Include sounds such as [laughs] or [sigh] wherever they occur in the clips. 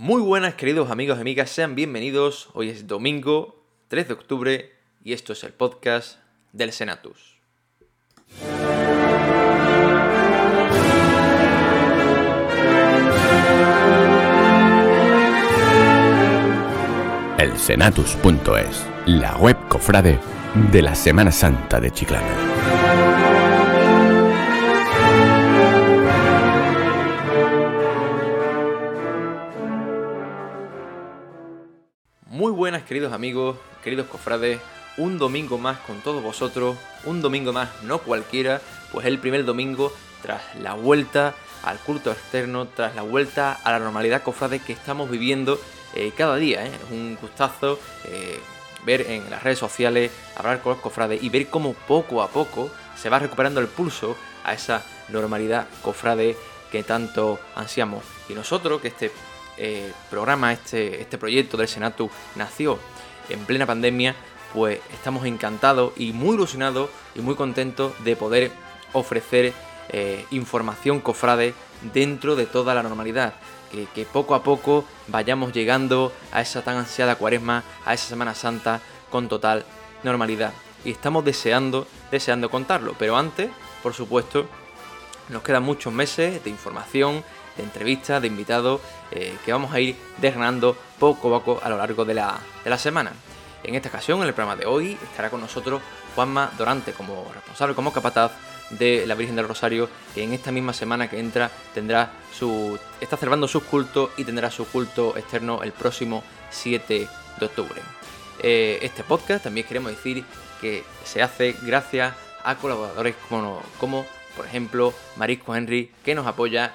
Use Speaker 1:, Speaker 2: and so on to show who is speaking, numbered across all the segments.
Speaker 1: Muy buenas queridos amigos y amigas, sean bienvenidos. Hoy es domingo 3 de octubre y esto es el podcast del Senatus.
Speaker 2: El Senatus.es, la web cofrade de la Semana Santa de Chiclana.
Speaker 1: Buenas queridos amigos, queridos cofrades, un domingo más con todos vosotros, un domingo más no cualquiera, pues el primer domingo tras la vuelta al culto externo, tras la vuelta a la normalidad cofrade que estamos viviendo eh, cada día. ¿eh? Es un gustazo eh, ver en las redes sociales, hablar con los cofrades y ver cómo poco a poco se va recuperando el pulso a esa normalidad cofrade que tanto ansiamos. Y nosotros, que este eh, programa, este, este proyecto del Senatu nació en plena pandemia, pues estamos encantados y muy ilusionados y muy contentos de poder ofrecer eh, información cofrade dentro de toda la normalidad. Que, que, poco a poco vayamos llegando a esa tan ansiada cuaresma, a esa Semana Santa con total normalidad. Y estamos deseando, deseando contarlo. Pero antes, por supuesto, nos quedan muchos meses de información, de entrevistas, de invitados eh, que vamos a ir desgranando poco a poco a lo largo de la, de la semana. En esta ocasión, en el programa de hoy, estará con nosotros Juanma Dorante como responsable, como capataz de la Virgen del Rosario, que en esta misma semana que entra tendrá su. está celebrando sus cultos y tendrá su culto externo el próximo 7 de octubre. Eh, este podcast también queremos decir que se hace gracias a colaboradores como, como por ejemplo Marisco Henry, que nos apoya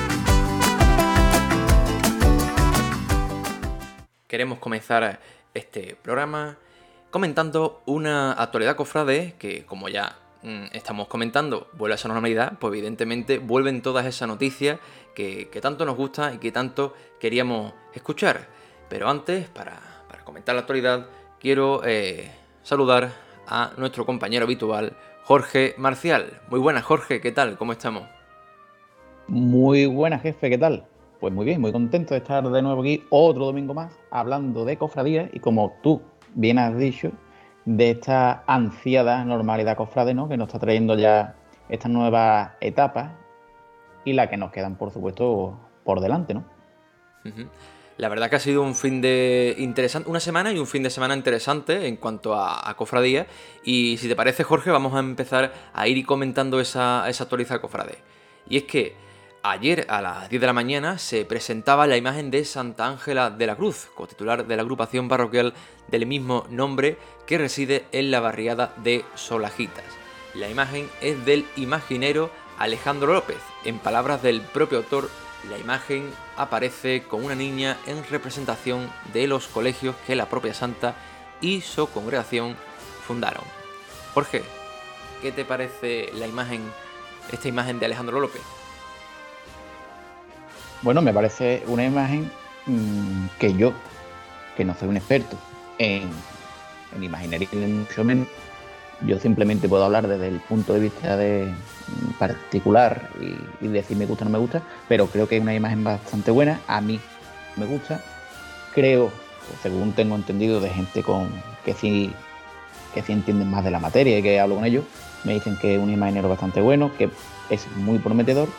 Speaker 1: Queremos comenzar este programa comentando una actualidad cofrade que, como ya mmm, estamos comentando, vuelve a esa normalidad, pues evidentemente vuelven todas esas noticias que, tanto nos gusta y que tanto queríamos escuchar. Pero antes, para, para comentar la actualidad, quiero eh, saludar a nuestro compañero habitual, Jorge Marcial. Muy buenas, Jorge, ¿qué tal? ¿Cómo estamos?
Speaker 3: Muy buenas, jefe, ¿qué tal? Pues muy bien, muy contento de estar de nuevo aquí otro domingo más hablando de cofradías y como tú bien has dicho, de esta ansiada normalidad cofrade, ¿no? Que nos está trayendo ya estas nuevas etapas y la que nos quedan, por supuesto, por delante, ¿no?
Speaker 1: La verdad que ha sido un fin de interesante, una semana y un fin de semana interesante en cuanto a, a cofradía. Y si te parece, Jorge, vamos a empezar a ir comentando esa, esa actualizada cofrade. Y es que Ayer a las 10 de la mañana se presentaba la imagen de Santa Ángela de la Cruz, cotitular de la agrupación parroquial del mismo nombre que reside en la barriada de Solajitas. La imagen es del imaginero Alejandro López. En palabras del propio autor, la imagen aparece con una niña en representación de los colegios que la propia santa y su congregación fundaron. Jorge, ¿qué te parece la imagen, esta imagen de Alejandro López?
Speaker 3: Bueno, me parece una imagen mmm, que yo, que no soy un experto en, en imaginería mucho menos, yo simplemente puedo hablar desde el punto de vista de particular y, y, decir me gusta o no me gusta, pero creo que es una imagen bastante buena, a mí me gusta, creo, según tengo entendido de gente con que sí que sí entienden más de la materia y que hablo con ellos, me dicen que es un imaginero bastante bueno, que es muy prometedor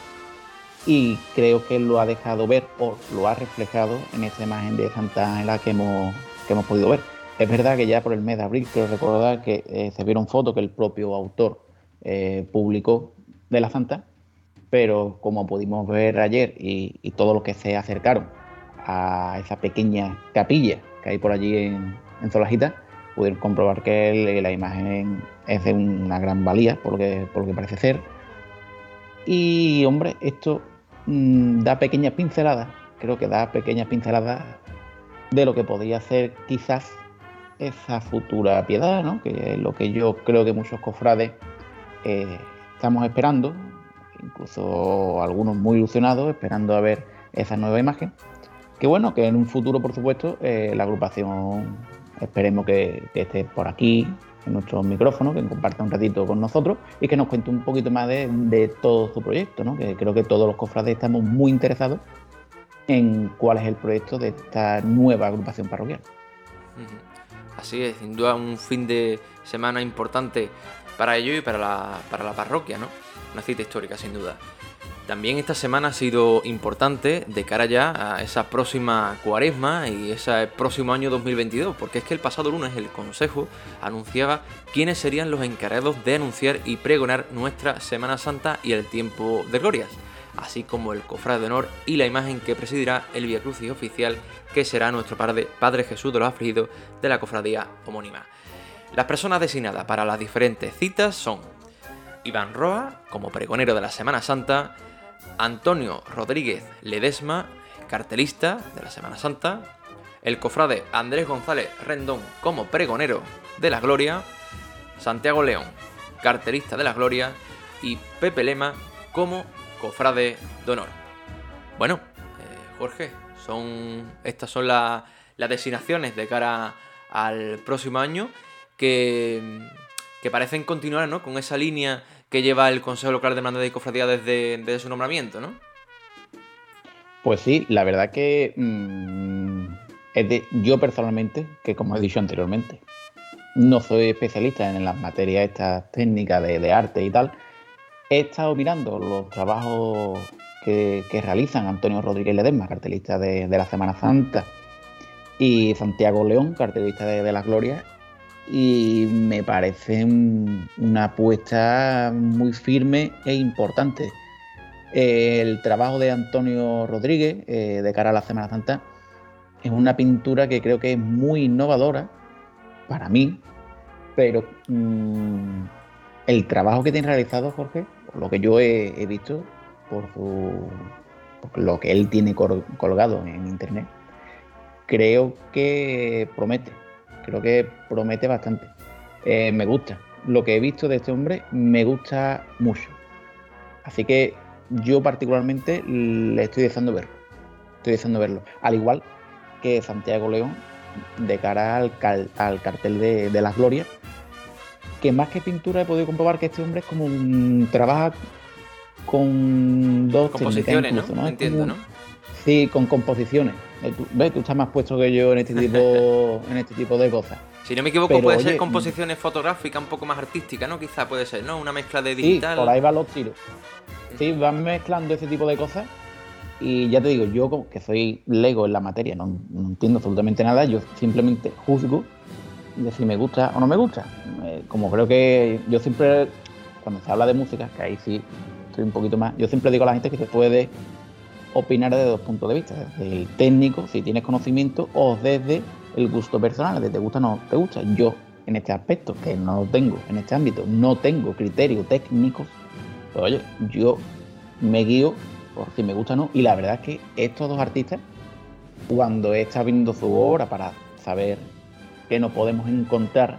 Speaker 3: y creo que lo ha dejado ver o lo ha reflejado en esa imagen de Santa Ángela que hemos, que hemos podido ver. Es verdad que ya por el mes de abril, quiero recordar que eh, se vieron fotos que el propio autor eh, publicó de la Santa, pero como pudimos ver ayer y, y todos los que se acercaron a esa pequeña capilla que hay por allí en, en Solajita, pudieron comprobar que la imagen es de una gran valía, por lo que, por lo que parece ser. Y hombre, esto mmm, da pequeñas pinceladas creo que da pequeñas pinceladas de lo que podría ser quizás esa futura piedad, ¿no? que es lo que yo creo que muchos cofrades eh, estamos esperando, incluso algunos muy ilusionados, esperando a ver esa nueva imagen. Que bueno, que en un futuro, por supuesto, eh, la agrupación esperemos que, esté por aquí, en nuestro micrófono, que comparta un ratito con nosotros y que nos cuente un poquito más de, todo su proyecto, ¿no? que creo que todos los cofrades estamos muy interesados en cuál es el proyecto de esta nueva agrupación parroquial.
Speaker 1: Así es, sin duda un fin de semana importante para ellos y para la, para la parroquia, ¿no? Una cita histórica, sin duda. También esta semana ha sido importante de cara ya a esa próxima cuaresma y ese próximo año 2022, porque es que el pasado lunes el Consejo anunciaba quiénes serían los encargados de anunciar y pregonar nuestra Semana Santa y el tiempo de glorias así como el cofrade de honor y la imagen que presidirá el Via Crucis oficial, que será nuestro Padre, Padre Jesús de los Afligidos de la cofradía homónima. Las personas designadas para las diferentes citas son Iván Roa, como pregonero de la Semana Santa, Antonio Rodríguez Ledesma, cartelista de la Semana Santa, el cofrade Andrés González Rendón como pregonero de la Gloria, Santiago León, cartelista de la Gloria, y Pepe Lema como cofrade de honor. Bueno, eh, Jorge, son estas son las designaciones de cara al próximo año que, que parecen continuar ¿no? con esa línea que lleva el Consejo Local de Hermandad y Cofradía desde, su nombramiento, ¿no?
Speaker 3: Pues sí, la verdad que mm, de, yo personalmente, que como he dicho anteriormente, no soy especialista en las materias estas técnicas de, de arte y tal, He estado mirando los trabajos que, realizan Antonio Rodríguez Ledesma, cartelista de, la Semana Santa, y Santiago León, cartelista de, la Gloria, y me parece una apuesta muy firme e importante. El trabajo de Antonio Rodríguez eh, de cara a la Semana Santa es una pintura que creo que es muy innovadora para mí, pero mm, el trabajo que tiene realizado Jorge lo que yo he, visto, por, lo que él tiene colgado en internet, creo que promete. Creo que promete bastante. Eh, me gusta. Lo que he visto de este hombre me gusta mucho. Así que yo particularmente le estoy deseando verlo. Estoy deseando verlo. Al igual que Santiago León, de cara al, cartel de, de las glorias, que más que pintura he podido comprobar que este hombre es como un trabaja con dos
Speaker 1: composiciones, ¿no? Entiendo, ¿no?
Speaker 3: Sí, con composiciones. Eh, ¿Ves? Tú estás más puesto que yo en este tipo, [laughs] en este tipo de cosas.
Speaker 1: Si no me equivoco, puede ser composiciones fotográficas un poco más artísticas, ¿no? Quizá puede ser, ¿no? Una mezcla de digital.
Speaker 3: Sí, por ahí van los tiros. Sí, van mezclando ese tipo de cosas. Y ya te digo, yo que soy lego en la materia, no, no entiendo absolutamente nada, yo simplemente juzgo de si me gusta o no me gusta. Eh, como creo que yo siempre, cuando se habla de música, que ahí sí estoy un poquito más, yo siempre digo a la gente que se puede opinar desde dos puntos de vista, desde el técnico, si tienes conocimiento, o desde el gusto personal, desde te gusta o no te gusta. Yo, en este aspecto, que no tengo, en este ámbito, no tengo criterios técnicos, pues oye, yo me guío por si me gusta o no, y la verdad es que estos dos artistas, cuando he estado viendo su obra para saber que no podemos encontrar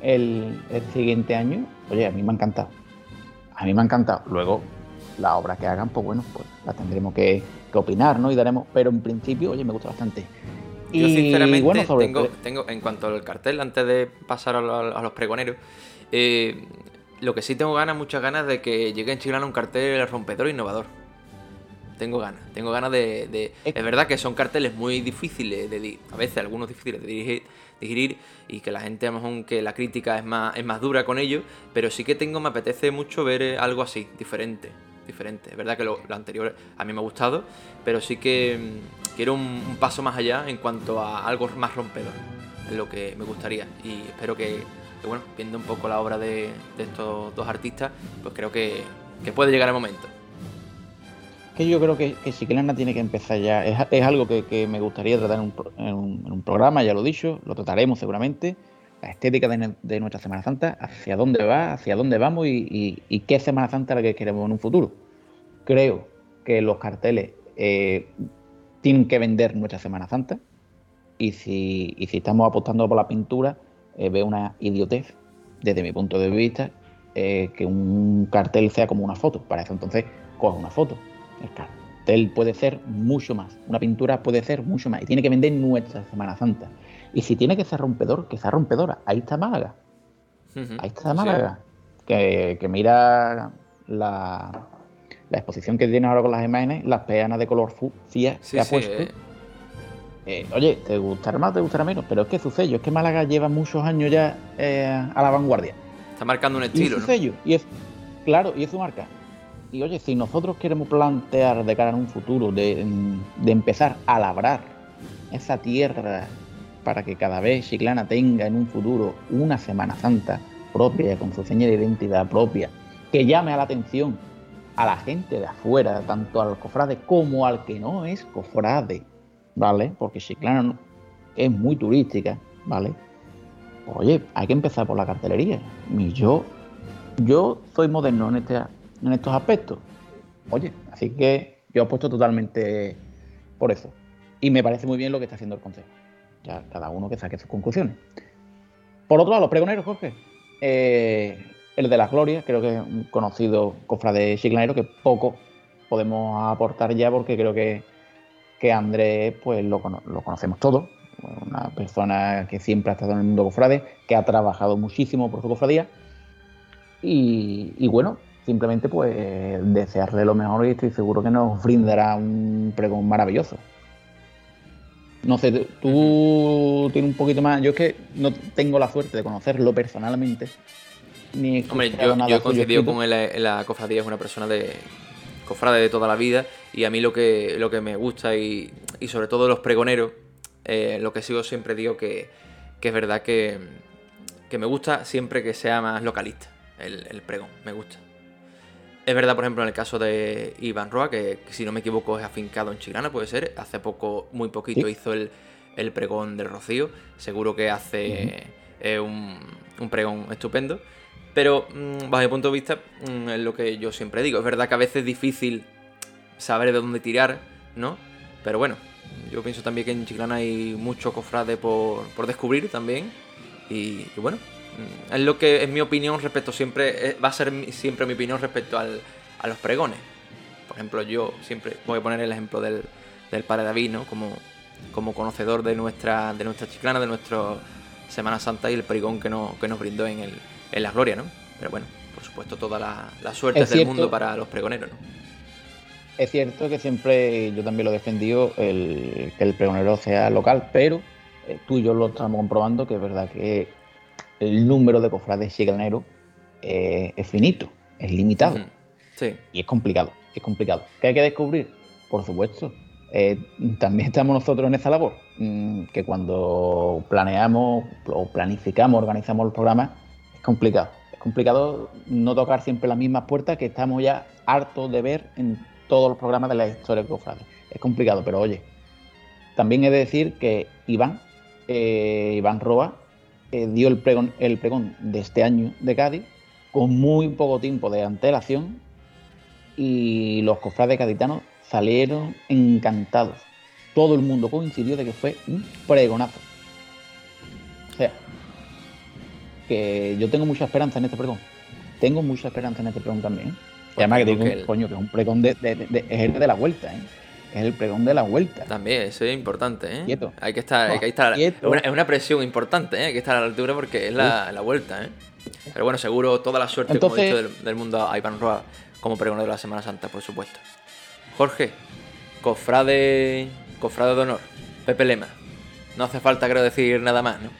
Speaker 3: el, siguiente año, oye, a mí me ha encantado. A mí me ha encantado. Luego, la obra que hagan, pues bueno, pues la tendremos que, opinar, ¿no? Y daremos, pero en principio, oye, me gusta bastante.
Speaker 1: Yo sinceramente bueno, tengo, tengo, en cuanto al cartel, antes de pasar a, los pregoneros, eh, lo que sí tengo ganas, muchas ganas de que llegue en Chilano un cartel rompedor e innovador. Tengo ganas, tengo ganas de, Es verdad que son carteles muy difíciles, de, a veces algunos difíciles de dirigir, digerir y que la gente, a lo mejor que la crítica es más, es más dura con ello, pero sí que tengo, me apetece mucho ver eh, algo así, diferente. Diferente. Es verdad que lo, anterior a mí me ha gustado, pero sí que mm, quiero un, paso más allá en cuanto a algo más rompedor. Es lo que me gustaría. Y espero que, bueno, viendo un poco la obra de, estos dos artistas, pues creo que, que puede llegar el momento
Speaker 3: que yo creo que, que tiene que empezar ya. Es, algo que, me gustaría tratar en un, programa, ya lo he dicho, lo trataremos seguramente. La estética de, nuestra Semana Santa, hacia dónde va, hacia dónde vamos y, qué Semana Santa es la que queremos en un futuro. Creo que los carteles, eh, tienen que vender nuestra Semana Santa. Y si, estamos apostando por la pintura, eh, veo una idiotez, desde mi punto de vista, eh, que un cartel sea como una foto. Para eso entonces coge una foto. El cartel puede ser mucho más. Una pintura puede ser mucho más. Y tiene que vender nuestra Semana Santa. Y si tiene que ser rompedor, que sea rompedora. Ahí está Málaga. Ahí está Málaga. Que, que, mira la, la, exposición que tiene ahora con las imágenes, las peanas de color fucsia que ha puesto. Eh. Eh, oye, te gustará más, te gustará menos, pero es que su sello, es que Málaga lleva muchos años ya eh, a la vanguardia.
Speaker 1: Está marcando un estilo,
Speaker 3: y su sello, y es, claro, y es su marca. Y oye, si nosotros queremos plantear de cara a un futuro, de, de empezar a labrar esa tierra para que cada vez Chiclana tenga en un futuro una Semana Santa propia, con su señal de identidad propia, que llame a la atención a la gente de afuera, tanto al cofrade como al que no es cofrade, ¿vale? Porque Chiclana es muy turística, ¿vale? Oye, hay que empezar por la cartelería. Y yo, yo soy moderno en, este, en estos aspectos. Oye, así que yo apuesto totalmente por eso. Y me parece muy bien lo que está haciendo el Consejo. Ya cada uno que saque sus conclusiones. Por otro lado, los pregoneros, Jorge. Eh, el de la Gloria, creo que es un conocido cofrade chiclanero que poco podemos aportar ya porque creo que, que Andrés pues lo, conocemos todos. Una persona que siempre ha estado en el mundo cofrade, que ha trabajado muchísimo por su cofradía. Y, y bueno, simplemente pues desearle lo mejor y estoy seguro que nos brindará un pregón maravilloso. No sé, tú tienes un poquito más. Yo es que no tengo la suerte de conocerlo personalmente.
Speaker 1: Ni Hombre, yo, yo he coincidido con él en la cofradía, es una persona de cofrade de toda la vida. Y a mí lo que, lo que me gusta y, y sobre todo los pregoneros, eh, lo que sigo siempre digo que, que es verdad que, que, me gusta siempre que sea más localista el, el pregón, me gusta. Es verdad, por ejemplo, en el caso de Iván Roa, que, si no me equivoco es afincado en Chilana, puede ser. Hace poco, muy poquito, hizo el, pregón del Rocío. Seguro que hace eh, un, pregón estupendo. Pero, mm, bajo mi punto de vista, mm, es lo que yo siempre digo. Es verdad que a veces es difícil saber de dónde tirar, ¿no? Pero bueno, yo pienso también que en Chiclana hay mucho cofrade por, por descubrir también. y bueno, es lo que es mi opinión respecto siempre, eh, va a ser siempre mi opinión respecto al, a los pregones. Por ejemplo, yo siempre voy a poner el ejemplo del, del Padre David, ¿no? Como, como conocedor de nuestra, de nuestra chiclana, de nuestra Semana Santa y el pregón que, no, que nos brindó en, el, en la gloria, ¿no? Pero bueno, por supuesto, toda la, la suerte del mundo para los pregoneros, ¿no?
Speaker 3: Es cierto que siempre yo también lo he defendido el, que el pregonero sea local, pero eh, tú y yo lo estamos comprobando que es verdad que el número de cofrades chiclaneros eh, es finito, es limitado. Sí. Y es complicado, es complicado. ¿Qué hay que descubrir? Por supuesto. Eh, también estamos nosotros en esa labor, mm, que cuando planeamos o planificamos, organizamos el programa, es complicado. Es complicado no tocar siempre las mismas puertas que estamos ya hartos de ver en todos los programas de la historia de cofrades. Es complicado, pero oye, también he de decir que Iván, eh, Iván Roa, dio el pregón, el pregón de este año de Cádiz con muy poco tiempo de antelación y los cofrades caditanos salieron encantados. Todo el mundo coincidió de que fue un pregonazo. O sea, que yo tengo mucha esperanza en este pregón. Tengo mucha esperanza en este pregón también. Y además que digo, coño, que es un pregón de, de, de la vuelta, ¿eh? Es el pregón de la vuelta.
Speaker 1: También, eso es importante, ¿eh? Quieto. Hay que estar, hay que estar es, una, presión importante, ¿eh? Hay que estar a la altura porque es la, la vuelta, ¿eh? Pero bueno, seguro toda la suerte, como he dicho, del, mundo a Iván Roa como pregonero de la Semana Santa, por supuesto. Jorge, cofrade, cofrade de honor, Pepe Lema. No hace falta, creo, decir nada más, ¿no?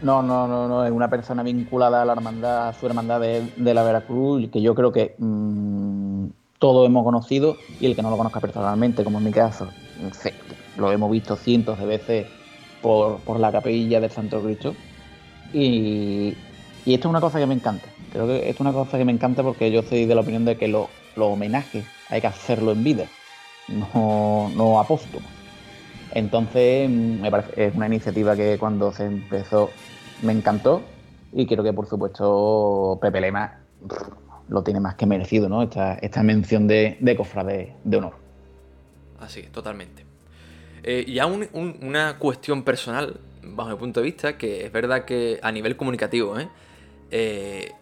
Speaker 3: No, no, no, no, es una persona vinculada a la hermandad, a su hermandad de, de la Veracruz, que yo creo que mmm, todos hemos conocido y el que no lo conozca personalmente, como en mi caso, lo hemos visto cientos de veces por, por la capilla del Santo Cristo. Y, y, esto es una cosa que me encanta. Creo que esto es una cosa que me encanta porque yo soy de la opinión de que los homenajes hay que hacerlo en vida, no, no a Entonces, me parece, es una iniciativa que cuando se empezó me encantó y creo que, por supuesto, Pepe Lema lo tiene más que merecido, ¿no? Esta, esta mención de, de cofrade de honor.
Speaker 1: Así, totalmente. Eh, ya una cuestión personal, bajo mi punto de vista, que es verdad que a nivel comunicativo, ¿eh? ¿eh?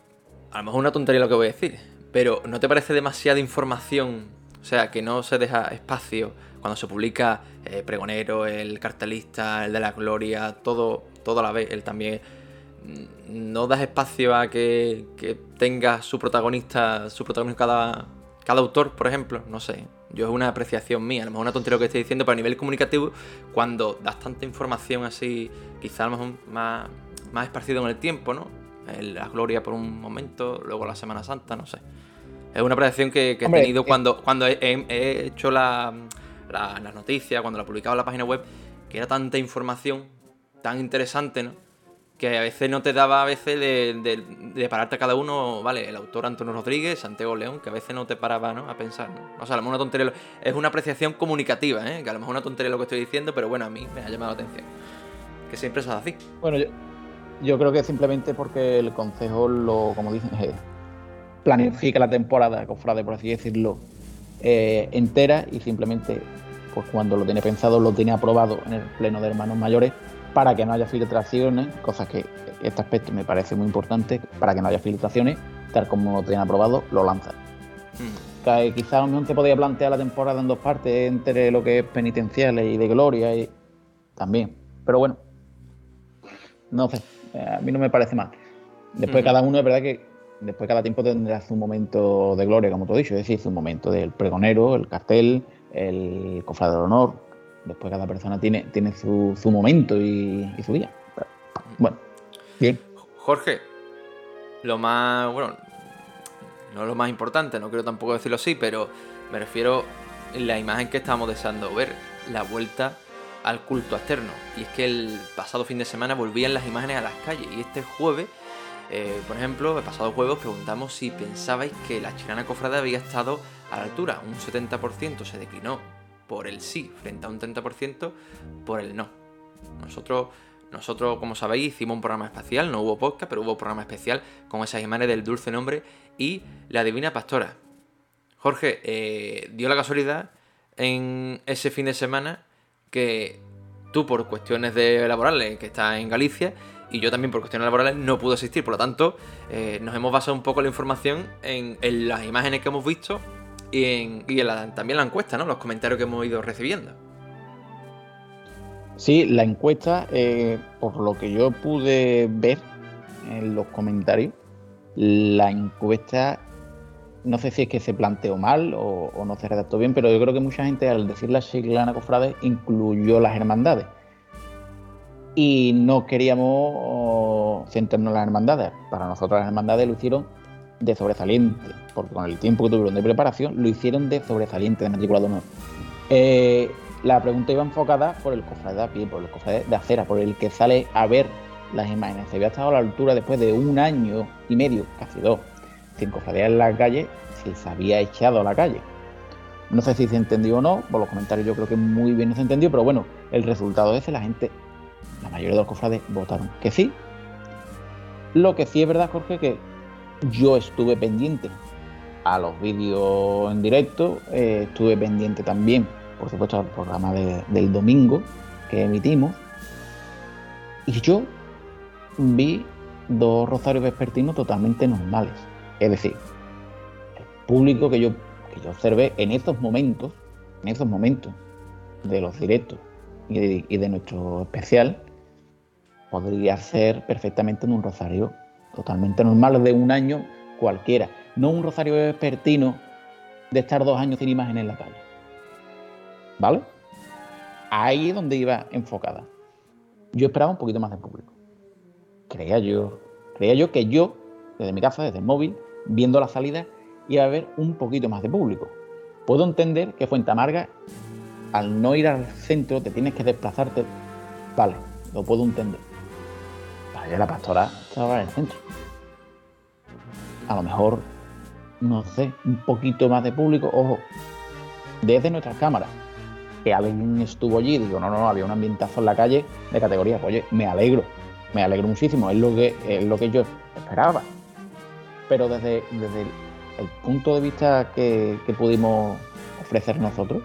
Speaker 1: a lo mejor una tontería lo que voy a decir, pero ¿no te parece demasiada información? O sea, que no se deja espacio cuando se publica eh, Pregonero, el cartelista, el de la Gloria, todo, todo a la vez, él también. No das espacio a que, tenga su protagonista, su protagonista cada, cada autor, por ejemplo, no sé. Yo es una apreciación mía, a lo mejor una tontería lo que estoy diciendo, pero a nivel comunicativo, cuando das tanta información así, quizá a lo mejor más, más esparcido en el tiempo, ¿no? la gloria por un momento, luego la Semana Santa, no sé. Es una apreciación que, he tenido cuando, cuando he, hecho la, la, las noticias, cuando la he publicado en la página web, que era tanta información tan interesante, ¿no? Que a veces no te daba a veces de, pararte a cada uno, vale, el autor Antonio Rodríguez, Santiago León, que a veces no te paraba ¿no? a pensar. O sea, a lo mejor una tontería, es una apreciación comunicativa, ¿eh? que a lo mejor una tontería lo que estoy diciendo, pero bueno, a mí me ha llamado la atención. Que siempre es así.
Speaker 3: Bueno, yo, yo creo que simplemente porque el consejo lo, como dicen, eh, planifica la temporada, cofrade, por así decirlo, eh, entera y simplemente, pues cuando lo tiene pensado, lo tiene aprobado en el pleno de hermanos mayores para que no haya filtraciones, cosas que este aspecto me parece muy importante, para que no haya filtraciones, tal como lo tiene aprobado, lo lanza. Mm. Quizás no se podía plantear la temporada en dos partes, entre lo que es penitencial y de gloria, y también. Pero bueno, no sé, a mí no me parece mal. Después cada uno, es verdad que después cada tiempo tendrá su momento de gloria, como tú has dicho, es decir, su momento del pregonero, el cartel, el cofrade de honor, después cada persona tiene, tiene su, momento y, su día. Bueno, bien.
Speaker 1: Jorge, lo más, bueno, no lo más importante, no quiero tampoco decirlo así, pero me refiero a la imagen que estamos deseando ver, la vuelta al culto externo. Y es que el pasado fin de semana volvían las imágenes a las calles y este jueves, eh, por ejemplo, el pasado jueves os preguntamos si pensabais que la chilena cofrada había estado a la altura. Un 70% se declinó por el sí frente a un 30% por el no. Nosotros, nosotros, como sabéis, hicimos un programa especial, no hubo podcast, pero hubo programa especial con esas imágenes del dulce nombre y la divina pastora. Jorge, eh, dio la casualidad en ese fin de semana que tú por cuestiones de laborales, que estás en Galicia, y yo también por cuestiones laborales no pude asistir. Por lo tanto, eh, nos hemos basado un poco la información en, en, las imágenes que hemos visto y, en, también la encuesta, ¿no? Los comentarios que hemos ido recibiendo.
Speaker 3: Sí, la encuesta, eh, por lo que yo pude ver en los comentarios, la encuesta, no sé si es que se planteó mal o, no se redactó bien, pero yo creo que mucha gente al decir la Chiclana Cofrades incluyó las hermandades. Y no queríamos centrarnos en las hermandades. Para nosotros las hermandades lo hicieron de sobresaliente, porque con el tiempo que tuvieron de preparación lo hicieron de sobresaliente, de matrícula de honor. Eh, la pregunta iba enfocada por el cofrade de a pie, por el cofrade de acera, por el que sale a ver las imágenes. Se había estado a la altura después de un año y medio, casi dos, sin cofradear en la calle, se había echado a la calle. No sé si se entendió o no, por los comentarios yo creo que muy bien no se entendió, pero bueno, el resultado de ese, la gente, la mayoría de los cofrades votaron que sí. Lo que sí es verdad, Jorge, que yo estuve pendiente a los vídeos en directo, eh, estuve pendiente también, por supuesto, al programa del domingo que emitimos, y yo vi dos rosarios vespertinos totalmente normales. Es decir, el público que yo, que yo observé en esos momentos, en esos momentos de los directos y de nuestro especial, podría ser perfectamente en un rosario totalmente normal de un año cualquiera, no un rosario vespertino de estar dos años sin imagen en la calle. ¿Vale? Ahí es donde iba enfocada. Yo esperaba un poquito más de público. Creía yo, creía yo que yo, desde mi casa, desde el móvil, viendo la salida, iba a haber un poquito más de público. Puedo entender que Fuente Amarga, al no ir al centro, te tienes que desplazarte. Vale, lo puedo entender la pastora estaba en el centro. A lo mejor, no sé, un poquito más de público. Ojo, desde nuestras cámaras, que alguien estuvo allí, digo, no, no, no, había un ambientazo en la calle de categoría. Oye, me alegro, me alegro muchísimo, es lo que, es lo que yo esperaba. Pero desde, desde el punto de vista que, pudimos ofrecer nosotros,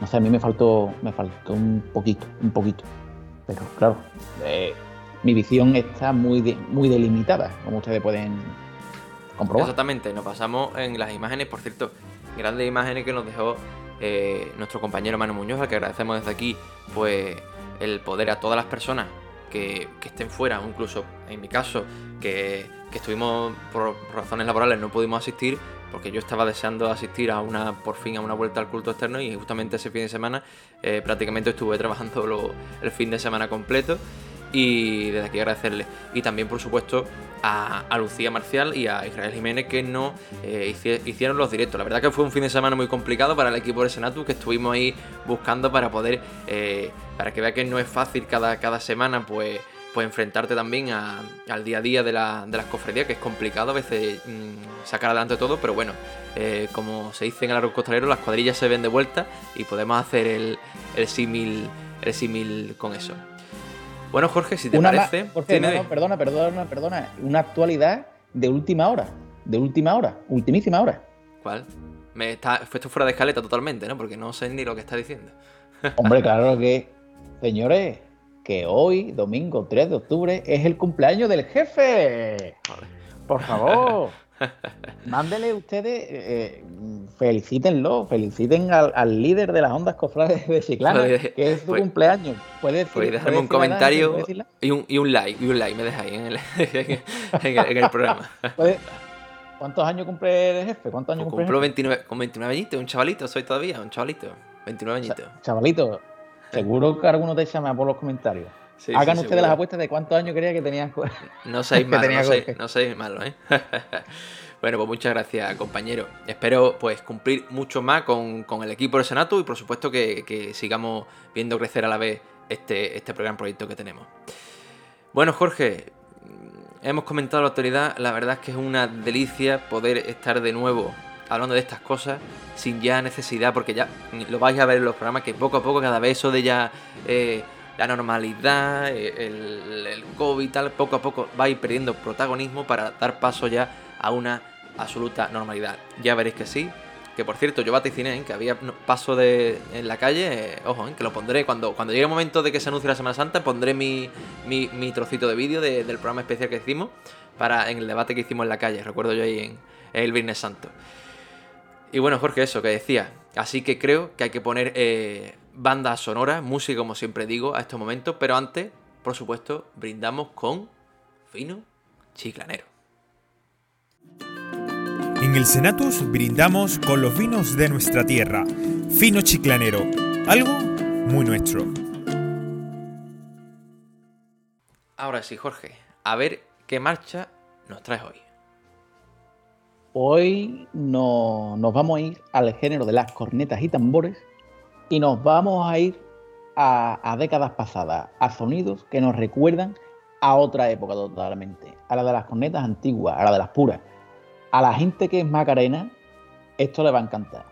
Speaker 3: no sé, a mí me faltó, me faltó un poquito, un poquito. Pero claro, eh, mi visión está muy, muy delimitada, como ustedes pueden
Speaker 1: Exactamente, nos pasamos en las imágenes, por cierto, grandes imágenes que nos dejó eh, nuestro compañero Manu Muñoz, al que agradecemos desde aquí, pues el poder a todas las personas que, estén fuera, incluso en mi caso, que, estuvimos por razones laborales, no pudimos asistir, porque yo estaba deseando asistir a una, por fin, a una vuelta al culto externo y justamente ese fin de semana eh, prácticamente estuve trabajando el fin de semana completo y desde aquí agradecerle. Y también, por supuesto, a, Lucía Marcial y a Israel Jiménez que no eh, hicieron los directos. La verdad que fue un fin de semana muy complicado para el equipo de Senatu que estuvimos ahí buscando para poder, eh, para que vea que no es fácil cada, cada semana, pues pues enfrentarte también al día a día de, la, de, las cofradías, que es complicado a veces mm, sacar adelante todo, pero bueno, eh, como se dice en el arroz costalero, las cuadrillas se ven de vuelta y podemos hacer el, el símil el símil con eso. Bueno, Jorge, si te parece.
Speaker 3: perdona, perdona, perdona. Una actualidad de última hora. De última hora. Ultimísima hora.
Speaker 1: ¿Cuál? Me está, esto fuera de escaleta totalmente, ¿no? Porque no sé ni lo que está diciendo. [laughs]
Speaker 3: Hombre, claro que. Señores, que hoy, domingo 3 de octubre, es el cumpleaños del jefe. Por favor. [laughs] [laughs] Mándele ustedes, eh, felicítenlo, feliciten al, líder de las ondas cofrades de Chiclana, que es su pues,
Speaker 1: cumpleaños. Puede dejarme un comentario y un, y un, like, y un like me dejáis [laughs] en el, en el, programa.
Speaker 3: ¿Cuántos años cumple el jefe? ¿Cuántos años
Speaker 1: pues cumplo 29, con 29 añitos, un chavalito soy todavía, un chavalito, 29 añitos.
Speaker 3: chavalito, seguro que alguno te llama por los comentarios. Hagan ustedes las apuestas de cuántos años quería que tenían.
Speaker 1: No seáis [laughs] malos, no, seáis, malos, ¿eh? [laughs] bueno, pues muchas gracias, compañero. Espero pues cumplir mucho más con, el equipo del Senato y por supuesto que, sigamos viendo crecer a la vez este, este gran proyecto que tenemos. Bueno, Jorge, hemos comentado la actualidad. La verdad es que es una delicia poder estar de nuevo hablando de estas cosas sin ya necesidad, porque ya lo vais a ver en los programas que poco a poco cada vez eso de ya... Eh, la normalidad, eh, el, COVID y tal, poco a poco va a ir perdiendo protagonismo para dar paso ya a una absoluta normalidad. Ya veréis que sí. Que por cierto, yo vaticiné ¿eh? que había paso de, en la calle, eh, ojo, que lo pondré cuando, cuando llegue el momento de que se anuncie la Semana Santa, pondré mi, mi, trocito de vídeo del programa especial que hicimos para, en el debate que hicimos en la calle, recuerdo yo ahí en, el Viernes Santo. Y bueno, Jorge, eso que decía. Así que creo que hay que poner banda sonora, música como siempre digo a estos momentos, pero antes, por supuesto, brindamos con Fino Chiclanero.
Speaker 4: En el Senatus brindamos con los vinos de nuestra tierra, Fino Chiclanero, algo muy nuestro.
Speaker 1: Ahora sí, Jorge, a ver qué marcha nos traes hoy.
Speaker 3: Hoy no, nos vamos a ir al género de las cornetas y tambores y nos vamos a ir a, décadas pasadas, a sonidos que nos recuerdan a otra época totalmente, a la de las cornetas antiguas, a la de las puras. A la gente que es Macarena, esto le va a encantar,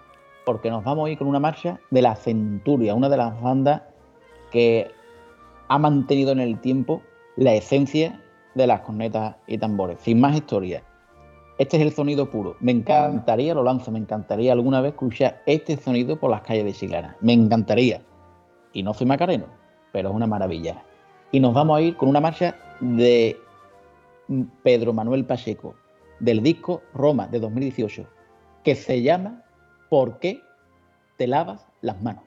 Speaker 3: porque nos vamos a ir con una marcha de la Centuria, una de las bandas que ha mantenido en el tiempo la esencia de las cornetas y tambores. Sin más historia, este es el sonido puro. Me encantaría, lo lanzo, me encantaría alguna vez escuchar este sonido por las calles de Chiclana. Me encantaría. Y no soy macareno, pero es una maravilla. Y nos vamos a ir con una marcha de Pedro Manuel Pacheco, del disco Roma de 2018, que se llama ¿Por qué te lavas las manos?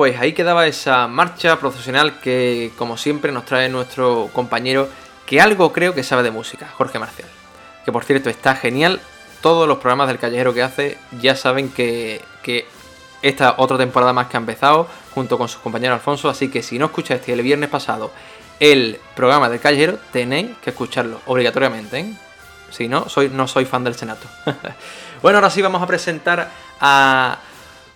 Speaker 1: Pues ahí quedaba esa marcha profesional que, como siempre, nos trae nuestro compañero, que algo creo que sabe de música, Jorge Marcial. Que por cierto está genial. Todos los programas del callejero que hace ya saben que, que esta otra temporada más que ha empezado, junto con su compañero Alfonso. Así que si no escuchaste el viernes pasado el programa del callejero, tenéis que escucharlo obligatoriamente. ¿eh? Si no, soy, no soy fan del Senato. [laughs] bueno, ahora sí vamos a presentar a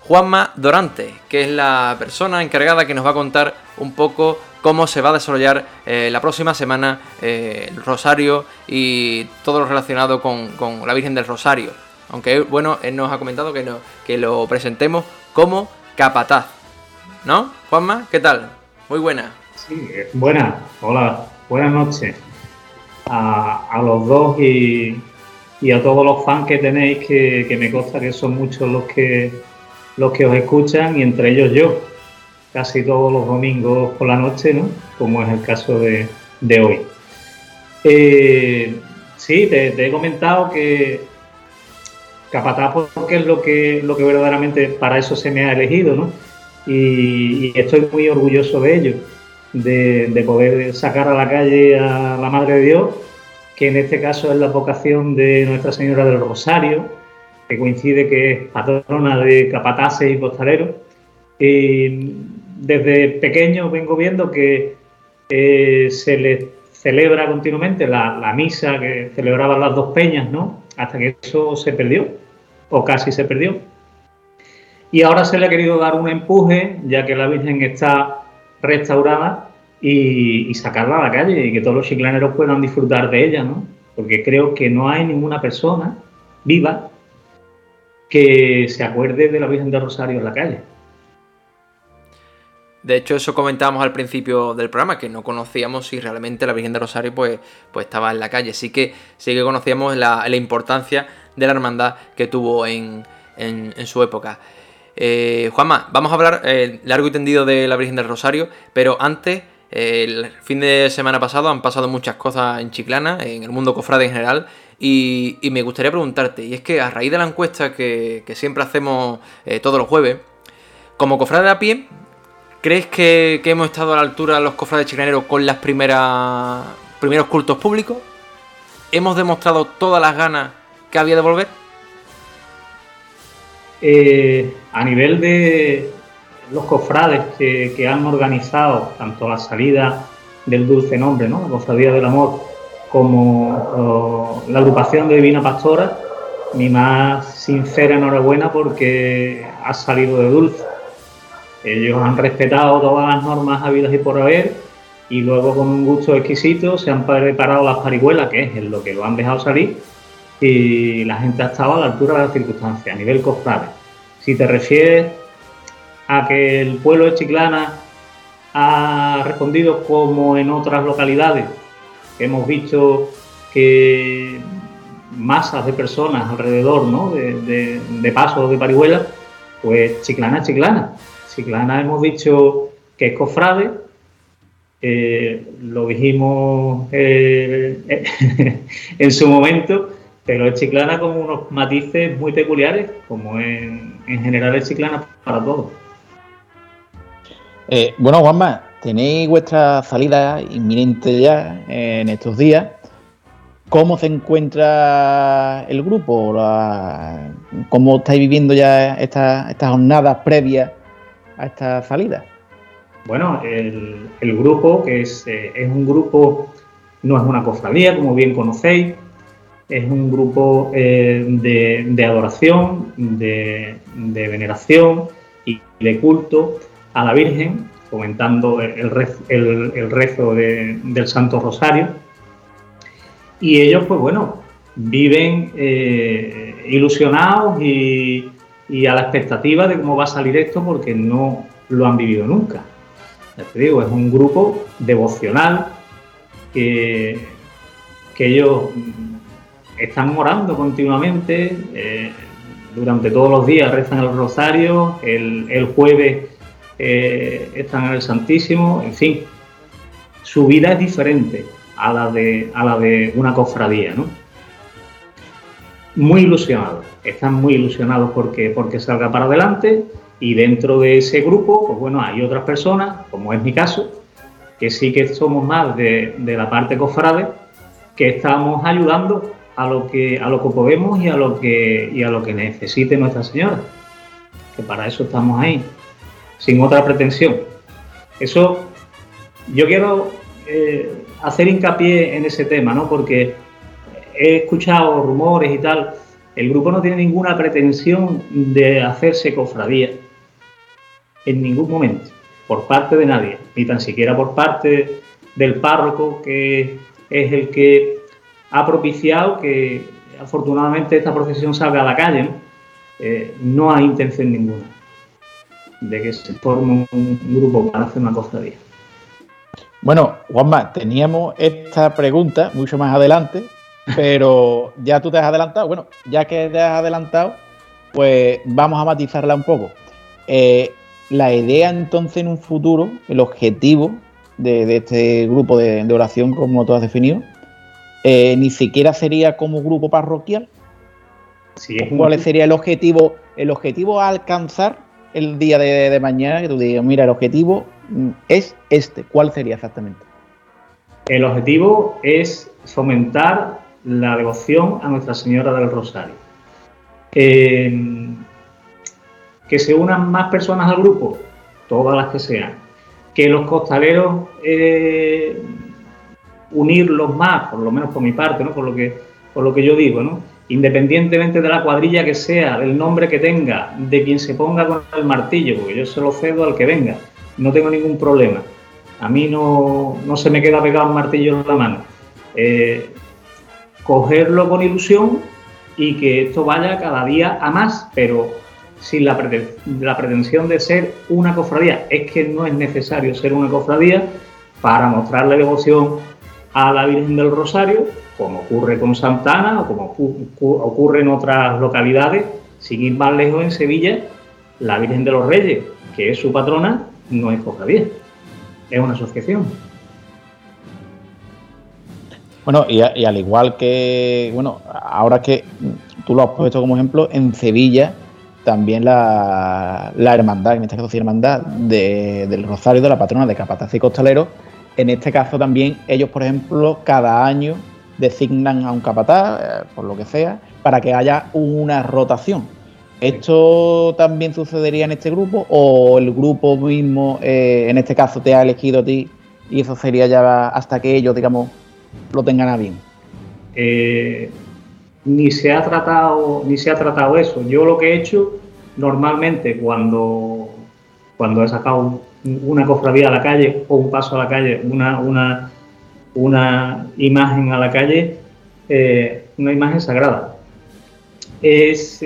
Speaker 1: Juanma Dorante, que es la persona encargada que nos va a contar un poco cómo se va a desarrollar eh, la próxima semana eh, el Rosario y todo lo relacionado con, la Virgen del Rosario. Aunque, bueno, él nos ha comentado que, que lo presentemos como capataz. ¿No? Juanma, ¿qué tal? Muy buena.
Speaker 5: Sí, buena. Hola, buenas noches. A, a los dos y, y, a todos los fans que tenéis, que, que me consta que son muchos los que los que os escuchan y entre ellos yo, casi todos los domingos por la noche, ¿no? Como es el caso de, hoy. Eh, sí, te, he comentado que Capataz porque es lo que, lo que verdaderamente para eso se me ha elegido, ¿no? Y, estoy muy orgulloso de ello, de, de, poder sacar a la calle a la Madre de Dios, que en este caso es la vocación de Nuestra Señora del Rosario, que coincide que es patrona de capataces y costaleros. Y desde pequeño vengo viendo que eh, se le celebra continuamente la, misa que celebraban las dos peñas, ¿no? Hasta que eso se perdió, o casi se perdió. Y ahora se le ha querido dar un empuje, ya que la Virgen está restaurada, y, y sacarla a la calle y que todos los chiclaneros puedan disfrutar de ella, ¿no? Porque creo que no hay ninguna persona viva que se acuerde de la Virgen de Rosario en la calle.
Speaker 1: De hecho, eso comentábamos al principio del programa, que no conocíamos si realmente la Virgen de Rosario pues, pues estaba en la calle. Sí que, sí que conocíamos la, importancia de la hermandad que tuvo en, su época. Eh, Juanma, vamos a hablar eh, largo y tendido de la Virgen del Rosario, pero antes, eh, el fin de semana pasado han pasado muchas cosas en Chiclana, en el mundo cofrade en general, y, me gustaría preguntarte, y es que a raíz de la encuesta que, siempre hacemos eh, todos los jueves, como cofrade a pie, ¿crees que, hemos estado a la altura los cofrades chileneros con las primeras primeros cultos públicos? ¿Hemos demostrado todas las ganas que había de volver?
Speaker 5: Eh, a nivel de los cofrades que, han organizado tanto la salida del dulce nombre, ¿no? la cofradía del amor, como la agrupación de Divina Pastora, mi más sincera enhorabuena porque ha salido de dulce. Ellos han respetado todas las normas habidas y por haber y luego con un gusto exquisito se han preparado las parihuelas, que es lo que lo han dejado salir, y la gente ha estado a la altura de las circunstancias, a nivel cofrade. Si te refieres a que el pueblo de Chiclana ha respondido como en otras localidades, hemos visto que masas de personas alrededor ¿no? de, de, pasos de parihuela, pues Chiclana es Chiclana. Chiclana hemos dicho que es cofrade, lo dijimos eh, [laughs] en su momento, pero es Chiclana con unos matices muy peculiares, como en, general es Chiclana para todos.
Speaker 3: Eh, bueno, Juanma, tenéis vuestra salida inminente ya en estos días. ¿Cómo se encuentra el grupo? ¿Cómo estáis viviendo ya estas jornadas previas a esta salida?
Speaker 5: Bueno, el, grupo, que es, eh, es, un grupo, no es una cofradía, como bien conocéis, es un grupo eh, de, adoración, de veneración y de culto a la Virgen, comentando el, rezo, del Santo Rosario. Y ellos, pues bueno, viven eh, ilusionados y, a la expectativa de cómo va a salir esto porque no lo han vivido nunca. Ya te digo, es un grupo devocional que, que ellos están orando continuamente, eh, durante todos los días rezan el rosario, el, el jueves eh, están en el Santísimo, en fin, su vida es diferente a la de, a la de una cofradía, ¿no? Muy ilusionados, están muy ilusionados porque, porque salga para adelante Y dentro de ese grupo, pues bueno, hay otras personas, como es mi caso, que sí que somos más de, la parte cofrade, que estamos ayudando a lo que a lo que podemos y a lo que y a lo que necesite Nuestra Señora. Que para eso estamos ahí, sin otra pretensión. Eso yo quiero eh, hacer hincapié en ese tema, ¿no? Porque he escuchado rumores y tal. El grupo no tiene ninguna pretensión de hacerse cofradía en ningún momento, por parte de nadie, ni tan siquiera por parte del párroco, que es el que ha propiciado que afortunadamente esta procesión salga a la calle. Eh, no hay intención ninguna de que se forme un grupo para hacer una cofradía.
Speaker 3: Bueno, Juanma, teníamos esta pregunta mucho más adelante, pero [laughs] ya tú te has adelantado. Bueno, ya que te has adelantado, pues vamos a matizarla un poco. Eh, la idea entonces en un futuro, el objetivo de, este grupo de, oración, como tú has definido, eh, ni siquiera sería como grupo parroquial. ¿Cuál sería el objetivo, el objetivo a alcanzar el día de, mañana? Que tú digas, mira, el objetivo es este. ¿Cuál sería exactamente?
Speaker 5: El objetivo es fomentar la devoción a Nuestra Señora del Rosario. que se unan más personas al grupo, todas las que sean. Que los costaleros eh, unirlos más, por lo menos por mi parte, ¿no? por, lo que, por lo que yo digo, ¿no? Independientemente de la cuadrilla que sea, del nombre que tenga, de quien se ponga con el martillo, porque yo se lo cedo al que venga no tengo ningún problema. A mí no, se me queda pegado un martillo en la mano. Eh, cogerlo con ilusión y que esto vaya cada día a más, pero sin la, la pretensión de ser una cofradía. Es que no es necesario ser una cofradía para mostrarle devoción a la Virgen del Rosario, como ocurre con Santana o como ocurre en otras localidades, sin ir más lejos en Sevilla, la Virgen de los Reyes, que es su patrona, no es cofradía, es una asociación.
Speaker 3: Bueno, y, al igual que, bueno, ahora que tú lo has puesto como ejemplo, en Sevilla también la, hermandad, en este caso sí hermandad del Rosario de la patrona de Capataz y Costalero, en este caso también ellos, por ejemplo, cada año designan a un capataz, eh, por lo que sea, para que haya una rotación. ¿Esto también sucedería en este grupo o el grupo mismo, eh, en este caso, te ha elegido a ti y eso sería ya hasta que ellos, digamos, lo tengan a bien?
Speaker 5: Eh, ni se ha tratado ni se ha tratado eso. Yo lo que he hecho normalmente cuando cuando he sacado una cofradía a la calle o un paso a la calle, una una, una imagen a la calle, eh, una imagen sagrada, es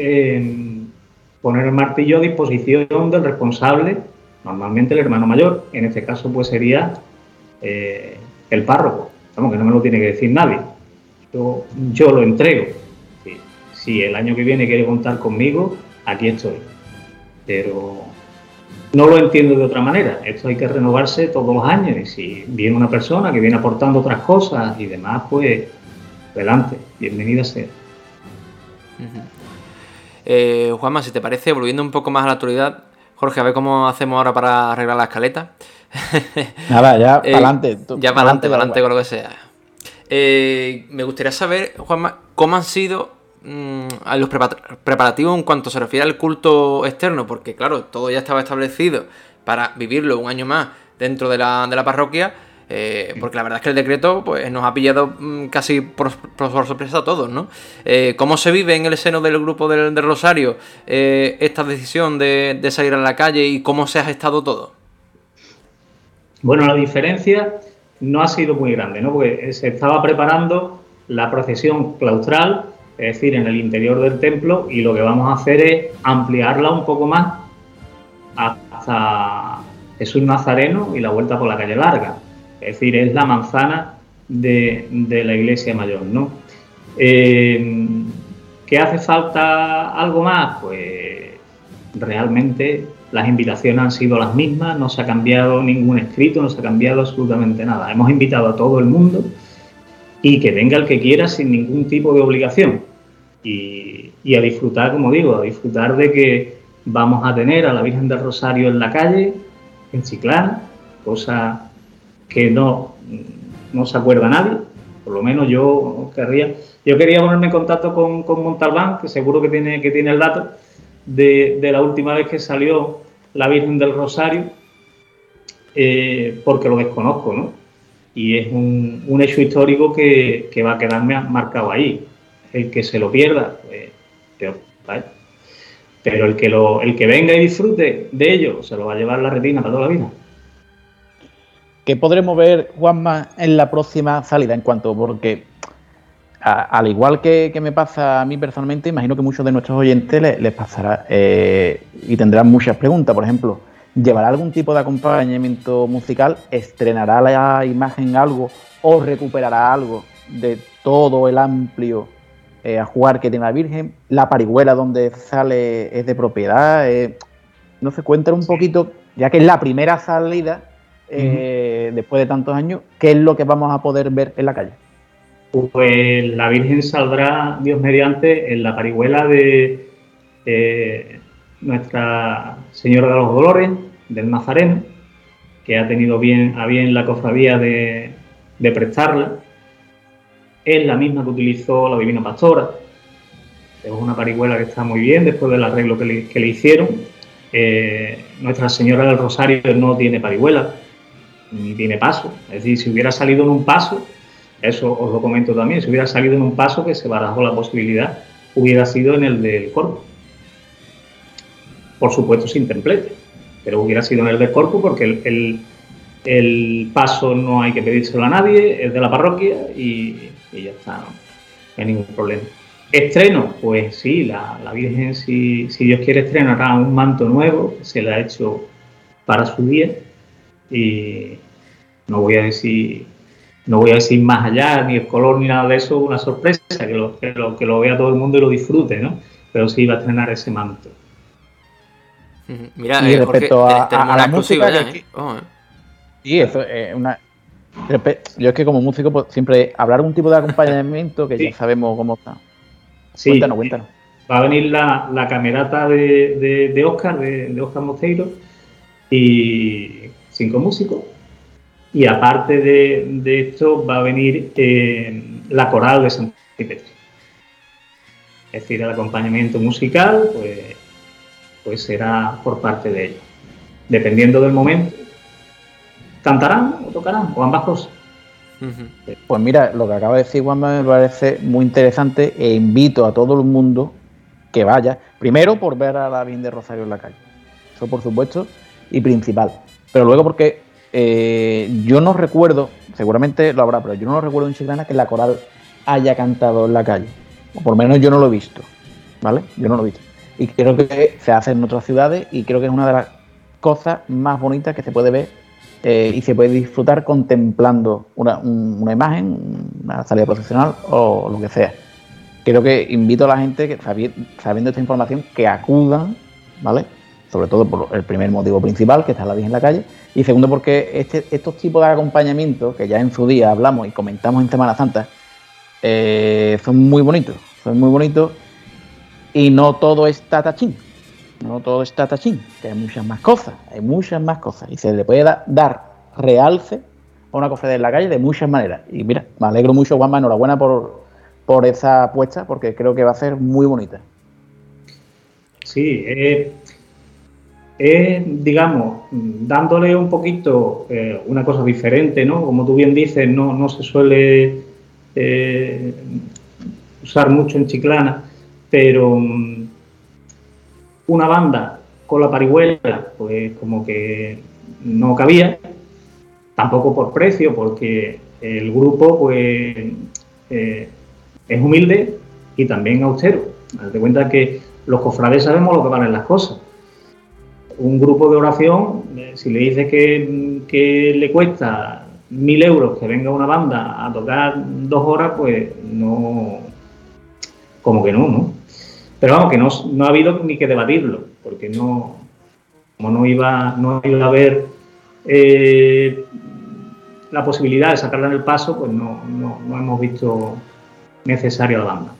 Speaker 5: poner el martillo a disposición del responsable, normalmente el hermano mayor, en este caso pues sería eh, el párroco, vamos que no me lo tiene que decir nadie, yo, yo lo entrego, si el año que viene quiere contar conmigo, aquí estoy, pero no lo entiendo de otra manera, esto hay que renovarse todos los años y si viene una persona que viene aportando otras cosas y demás, pues adelante, bienvenida sea.
Speaker 1: Eh, Juanma, si te parece, volviendo un poco más a la actualidad, Jorge, a ver cómo hacemos ahora para arreglar la escaleta. [laughs]
Speaker 3: Nada, ya para adelante.
Speaker 1: ya para adelante, para adelante con lo que sea. Eh, me gustaría saber, Juanma, cómo han sido mm, los preparativos en cuanto se refiere al culto externo, porque claro, todo ya estaba establecido para vivirlo un año más dentro de la, de la parroquia eh, porque la verdad es que el decreto pues, nos ha pillado mm, casi por, sorpresa a todos, ¿no? Eh, ¿Cómo se vive en el seno del grupo del, Rosario eh, esta decisión de, salir a la calle y cómo se ha gestado todo?
Speaker 5: Bueno, la diferencia no ha sido muy grande, ¿no? Porque se estaba preparando la procesión claustral, es decir, en el interior del templo, y lo que vamos a hacer es ampliarla un poco más hasta Jesús Nazareno y la vuelta por la calle larga. Es decir, es la manzana de, la iglesia mayor, ¿no? Eh, ¿Qué hace falta algo más? Pues realmente las invitaciones han sido las mismas, no se ha cambiado ningún escrito, no se ha cambiado absolutamente nada. Hemos invitado a todo el mundo y que venga el que quiera sin ningún tipo de obligación. Y, a disfrutar, como digo, a disfrutar de que, vamos a tener a la Virgen del Rosario en la calle, en Chiclana, cosa que no, no se acuerda nadie, por lo menos yo querría, yo quería ponerme en contacto con, con Montalbán, que seguro que tiene, que tiene el dato, de, la última vez que salió la Virgen del Rosario, eh, porque lo desconozco, ¿no? Y es un, hecho histórico que, va a quedarme marcado ahí. El que se lo pierda, pues, peor, Pero el que, lo, el que venga y disfrute de ello, se lo va a llevar la retina para toda la vida.
Speaker 3: ¿Qué podremos ver, Juanma, en la próxima salida? En cuanto, porque al igual que, me pasa a mí personalmente, imagino que muchos de nuestros oyentes les, pasará eh, y tendrán muchas preguntas. Por ejemplo, ¿llevará algún tipo de acompañamiento musical? ¿Estrenará la imagen algo o recuperará algo de todo el amplio eh, a jugar que tiene la Virgen? ¿La parihuela donde sale es de propiedad? Eh, no se cuenta un poquito, ya que es la primera salida eh, después de tantos años, ¿qué es lo que vamos a poder ver en la calle?
Speaker 5: Pues la Virgen saldrá, Dios mediante, en la parihuela de Nuestra Señora de los Dolores, del Nazareno, que ha tenido bien, a bien la cofradía de, prestarla. Es la misma que utilizó la Divina Pastora. Es una parihuela que está muy bien después del arreglo que le, hicieron. Eh, Nuestra Señora del Rosario no tiene parihuela, ni tiene paso. Es decir, si hubiera salido en un paso, eso os lo comento también, si hubiera salido en un paso que se barajó la posibilidad, hubiera sido en el del corpo. Por supuesto, sin templete, pero hubiera sido en el del corpo porque el, el, paso no hay que pedírselo a nadie, es de la parroquia y, ya está, no, hay ningún problema. Estreno, pues sí, la, la Virgen, si, si, Dios quiere, estrenará un manto nuevo, se le ha hecho para su día y no voy a decir no voy a decir más allá, ni el color ni nada de eso, una sorpresa, que lo, que lo, que lo vea todo el mundo y lo disfrute, ¿no? Pero sí va a estrenar ese manto.
Speaker 3: Mira, y eh, respecto a, la música, ¿eh? ¿eh? Sí, eso es una... Yo es que como músico pues, siempre hablar algún tipo de acompañamiento que [laughs] ya sabemos cómo está.
Speaker 5: Sí, cuéntanos, cuéntanos. Va a venir la, la camerata de, de, Oscar, de, de Oscar Mosteiro, y cinco músicos. Y aparte de, esto va a venir eh, la coral de San Petri. Es decir, el acompañamiento musical pues, pues será por parte de ellos. Dependiendo del momento, cantarán o tocarán, o ambas cosas.
Speaker 3: Pues mira, lo que acaba de decir Juan me parece muy interesante e invito a todo el mundo que vaya, primero por ver a la Virgen de Rosario en la calle, eso por supuesto, y principal, pero luego porque eh, yo no recuerdo, seguramente lo habrá, pero yo no recuerdo en Chiclana que la coral haya cantado en la calle. O por lo menos yo no lo he visto. ¿Vale? Yo no lo he visto. Y creo que se hace en otras ciudades y creo que es una de las cosas más bonitas que se puede ver eh, y se puede disfrutar contemplando una, imagen, una salida profesional o lo que sea. Creo que invito a la gente sabiendo esta información que acudan, ¿vale? Sobre todo por el primer motivo principal, que está la vida en la calle, y segundo, porque este, estos tipos de acompañamiento, que ya en su día hablamos y comentamos en Semana Santa, eh, son muy bonitos, son muy bonitos y no todo es tatachín, no todo es tatachín, que hay muchas más cosas, hay muchas más cosas y se le puede dar realce a una cofradía en la calle de muchas maneras. Y mira, me alegro mucho, Juanma, enhorabuena por, por esa apuesta porque creo que va a ser muy bonita.
Speaker 5: Sí, eh, es, digamos, dándole un poquito eh, una cosa diferente, ¿no? Como tú bien dices, no, no se suele eh, usar mucho en Chiclana, pero mm, una banda con la parihuela, pues como que no cabía, tampoco por precio, porque el grupo, pues, eh, es humilde y también austero. Date cuenta que los cofrades sabemos lo que valen las cosas un grupo de oración, eh, si le dice que, le cuesta mil euros que venga una banda a tocar dos horas, pues no, como que no, ¿no? Pero vamos, que no, no ha habido ni que debatirlo, porque no, como no iba, no iba a haber eh, la posibilidad de sacarla en el paso, pues no, no, no hemos visto necesaria la banda.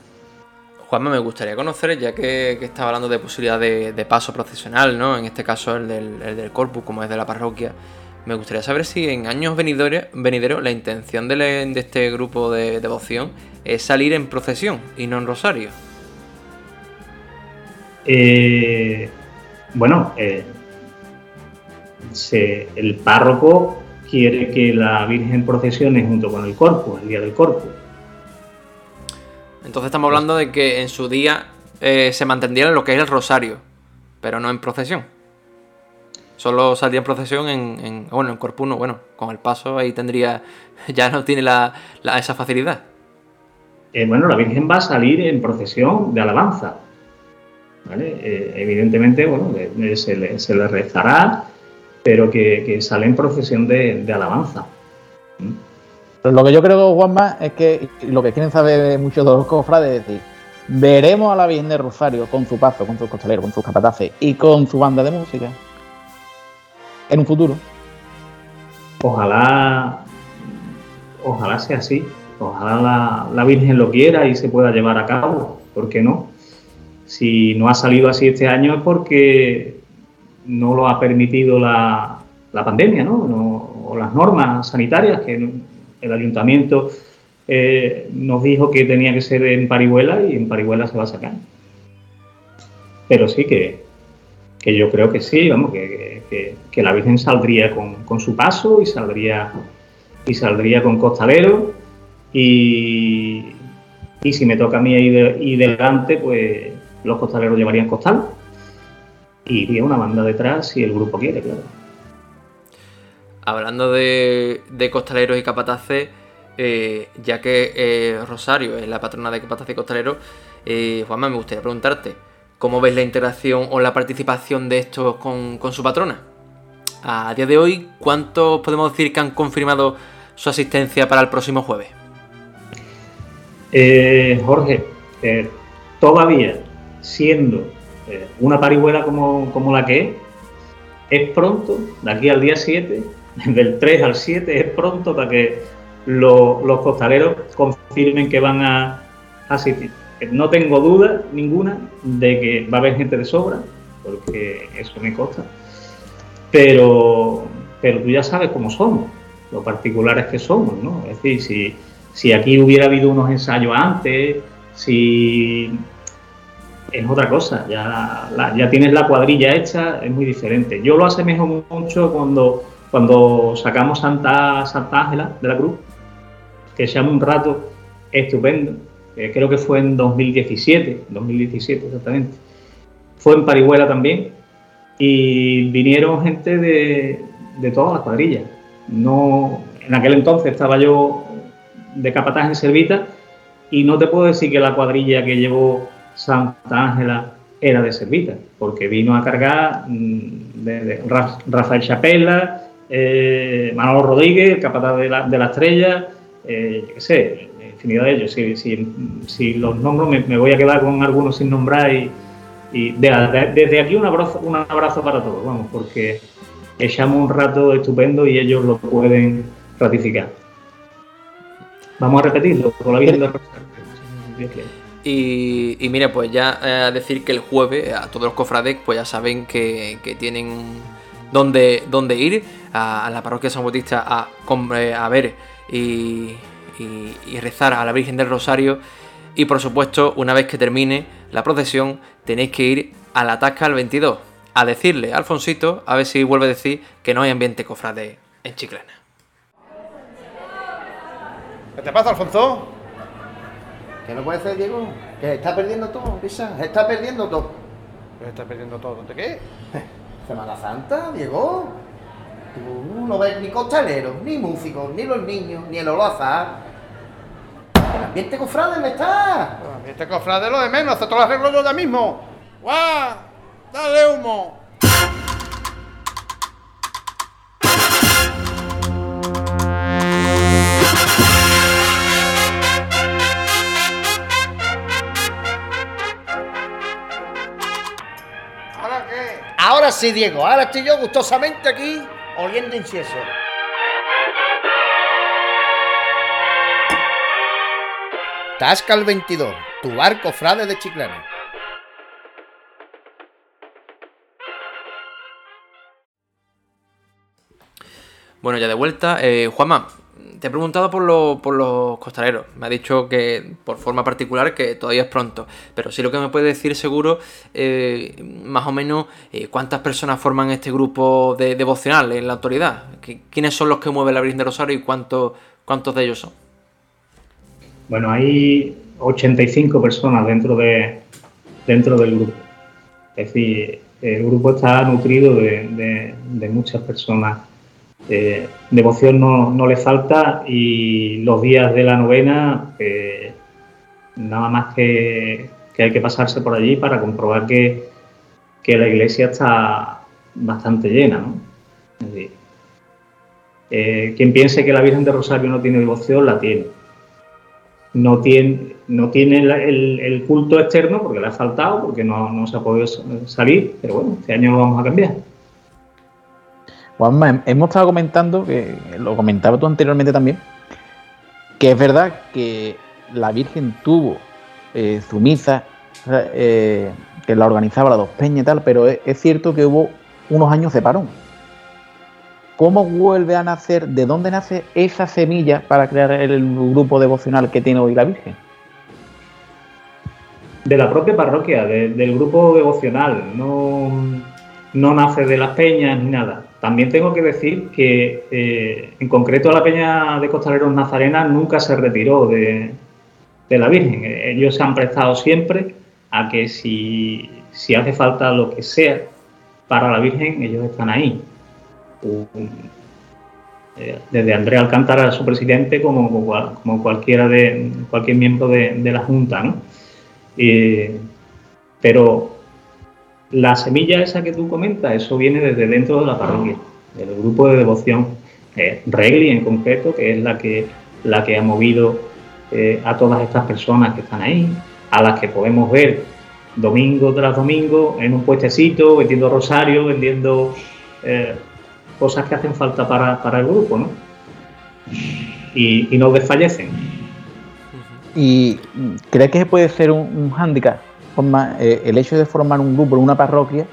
Speaker 1: Juanma, me gustaría conocer, ya que, que estaba hablando de posibilidad de, de paso procesional, ¿no? En este caso el del, el corpus, como es de la parroquia. Me gustaría saber si en años venideros, venideros la intención de, de este grupo de devoción es salir en procesión y no en rosario.
Speaker 5: Eh, bueno, eh, se- el párroco quiere que la Virgen procesione junto con el corpus, el día del corpus.
Speaker 1: Entonces estamos hablando de que en su día eh, se mantendría lo que es el rosario, pero no en procesión. Solo saldría en procesión en, en- bueno, en corpus no, bueno, con el paso ahí tendría, [laughs] ya no tiene la, la- esa facilidad.
Speaker 5: Eh, bueno, la Virgen va a salir en procesión de alabanza. ¿Vale? Eh, evidentemente, bueno, se, le, se le rezará, pero que, que sale en procesión de, de alabanza.
Speaker 3: Pero lo que yo creo, Juanma, es que lo que quieren saber muchos de los cofrades es decir, veremos a la Virgen de Rosario con su paso, con sus costaleros, con sus capataces y con su banda de música en un futuro.
Speaker 5: Ojalá, ojalá sea así. Ojalá la, la Virgen lo quiera y se pueda llevar a cabo. ¿Por qué no? Si no ha salido así este año es porque no lo ha permitido la, la pandemia, ¿no? O las normas sanitarias que el ayuntamiento eh, nos dijo que tenía que ser en Parihuela y en Parihuela se va a sacar. Pero sí que, que yo creo que sí, vamos, que, que- la Virgen saldría con, con su paso y saldría y saldría con costalero y, y si me toca a mí de- ir delante, pues los costaleros llevarían costal y iría una banda detrás si el grupo quiere, claro.
Speaker 1: Hablando de, de costaleros y capataces, eh, ya que eh, Rosario es la patrona de capataces y costaleros, eh, Juanma, me gustaría preguntarte, ¿cómo ves la interacción o la participación de estos con, con su patrona? A día de hoy, ¿cuántos podemos decir que han confirmado su asistencia para el próximo jueves?
Speaker 5: Eh, Jorge, eh, todavía siendo eh, una parihuela como, como la que es, es pronto, de aquí al día 7, [laughs] del 3 al 7, es pronto para que lo- los costaleros confirmen que van a asistir. No tengo duda ninguna de que va a haber gente de sobra, porque eso me consta. Pero, pero tú ya sabes cómo somos, lo particulares que somos, ¿no? Es decir, si, si aquí hubiera habido unos ensayos antes, si es otra cosa, ya, ya tienes la cuadrilla hecha, es muy diferente. Yo lo asemejo mucho cuando, cuando sacamos Santa, Santa Ángela de la Cruz, que se llama un rato estupendo, creo que fue en 2017, 2017 exactamente. Fue en Parihuela también, y vinieron gente de, de todas las cuadrillas. No, en aquel entonces estaba yo de capataz en Servita y no te puedo decir que la cuadrilla que llevó Santa Ángela era de Servita, porque vino a cargar mm, de, de Ra- Rafael Chapela, eh, Manolo Rodríguez, el capataz de la, de la estrella, eh, qué sé, infinidad de ellos. Si, los nombro me, voy a quedar con algunos sin nombrar y, de- de- desde aquí un abrazo, un abrazo para todos, vamos, porque echamos un rato estupendo y ellos lo pueden ratificar. Vamos a repetirlo con la Virgen del
Speaker 1: Y, mira, pues ya eh, decir que el jueves a todos los cofrades pues ya saben que, tienen dónde, dónde ir a, la parroquia San Bautista a, eh, ver y rezar a la Virgen del Rosario. Y por supuesto, una vez que termine la procesión, tenéis que ir a la Tasca al 22 a decirle a Alfonsito, a ver si vuelve a decir que no hay ambiente cofrade en Chiclana.
Speaker 6: ¿Qué te pasa, Alfonso?
Speaker 7: ¿Qué no puede ser, Diego? Que está perdiendo todo, Pisa. Se está perdiendo todo.
Speaker 6: Pues estás perdiendo todo. ¿De qué? [laughs]
Speaker 7: Semana Santa, Diego. Tú no ves ni costaleros, ni músicos, ni los niños, ni el olazar. El ambiente cofrade no está.
Speaker 6: Pues, Este cofrade lo de menos, esto lo arreglo yo ya mismo. ¡Guau! ¡Dale humo! Ahora
Speaker 7: sí, Diego. Ahora estoy yo gustosamente aquí oliendo incienso. Tasca el 22. tu barco frade de Chiclana.
Speaker 1: Bueno, ya de vuelta. Eh, Juanma, te he preguntado por, lo- por los costaleros. Me ha dicho que por forma particular que todavía es pronto. Pero sí lo que me puede decir seguro, eh, más o menos, eh, cuántas personas forman este grupo de devocional en la autoridad. ¿Qui- ¿Quiénes son los que mueven la Virgen de Rosario y cuántos, cuántos de ellos son?
Speaker 5: Bueno, hay 85 personas dentro, de, dentro del grupo. Es decir, el grupo está nutrido de muchas personas. Eh, devoción no, le falta y los días de la novena, eh, nada más que, hay que pasarse por allí para comprobar que, que la iglesia está bastante llena. eh, quien piense que la Virgen de Rosario no tiene devoción, la tiene no tiene, no tiene el, culto externo porque le ha faltado, porque no, no se ha podido salir, pero bueno, este año lo vamos a cambiar.
Speaker 3: Juanma, hem- hemos estado comentando, que lo comentaba tú anteriormente también, que es verdad que la Virgen tuvo eh, su misa, eh, que la organizaba la Dos Peñas y tal, pero es, cierto que hubo unos años de parón. ¿Cómo vuelve a nacer, de dónde nace esa semilla para crear el grupo devocional que tiene hoy la Virgen?
Speaker 5: De la propia parroquia, de- del grupo devocional, no, no nace de las peñas ni nada. También tengo que decir que eh, en concreto la peña de Costaleros Nazarena nunca se retiró de, la Virgen. Ellos se han prestado siempre a que si, si hace falta lo que sea para la Virgen, ellos están ahí. Eh, desde Andrés Alcántara, su presidente, como, como cual- como cualquiera de cualquier miembro de, de la Junta, ¿no? Eh, pero la semilla esa que tú comentas, eso viene desde dentro de la parroquia, del grupo de devoción, eh, Regli en concreto, que es la que, la que ha movido eh, a todas estas personas que están ahí, a las que podemos ver domingo tras domingo en un puestecito, vendiendo rosario, vendiendo eh, cosas que hacen falta para, para el grupo, ¿no? Y, y no desfallecen.
Speaker 3: ¿Y crees que puede ser un, un hándicap, Eh, el hecho de formar un grupo una parroquia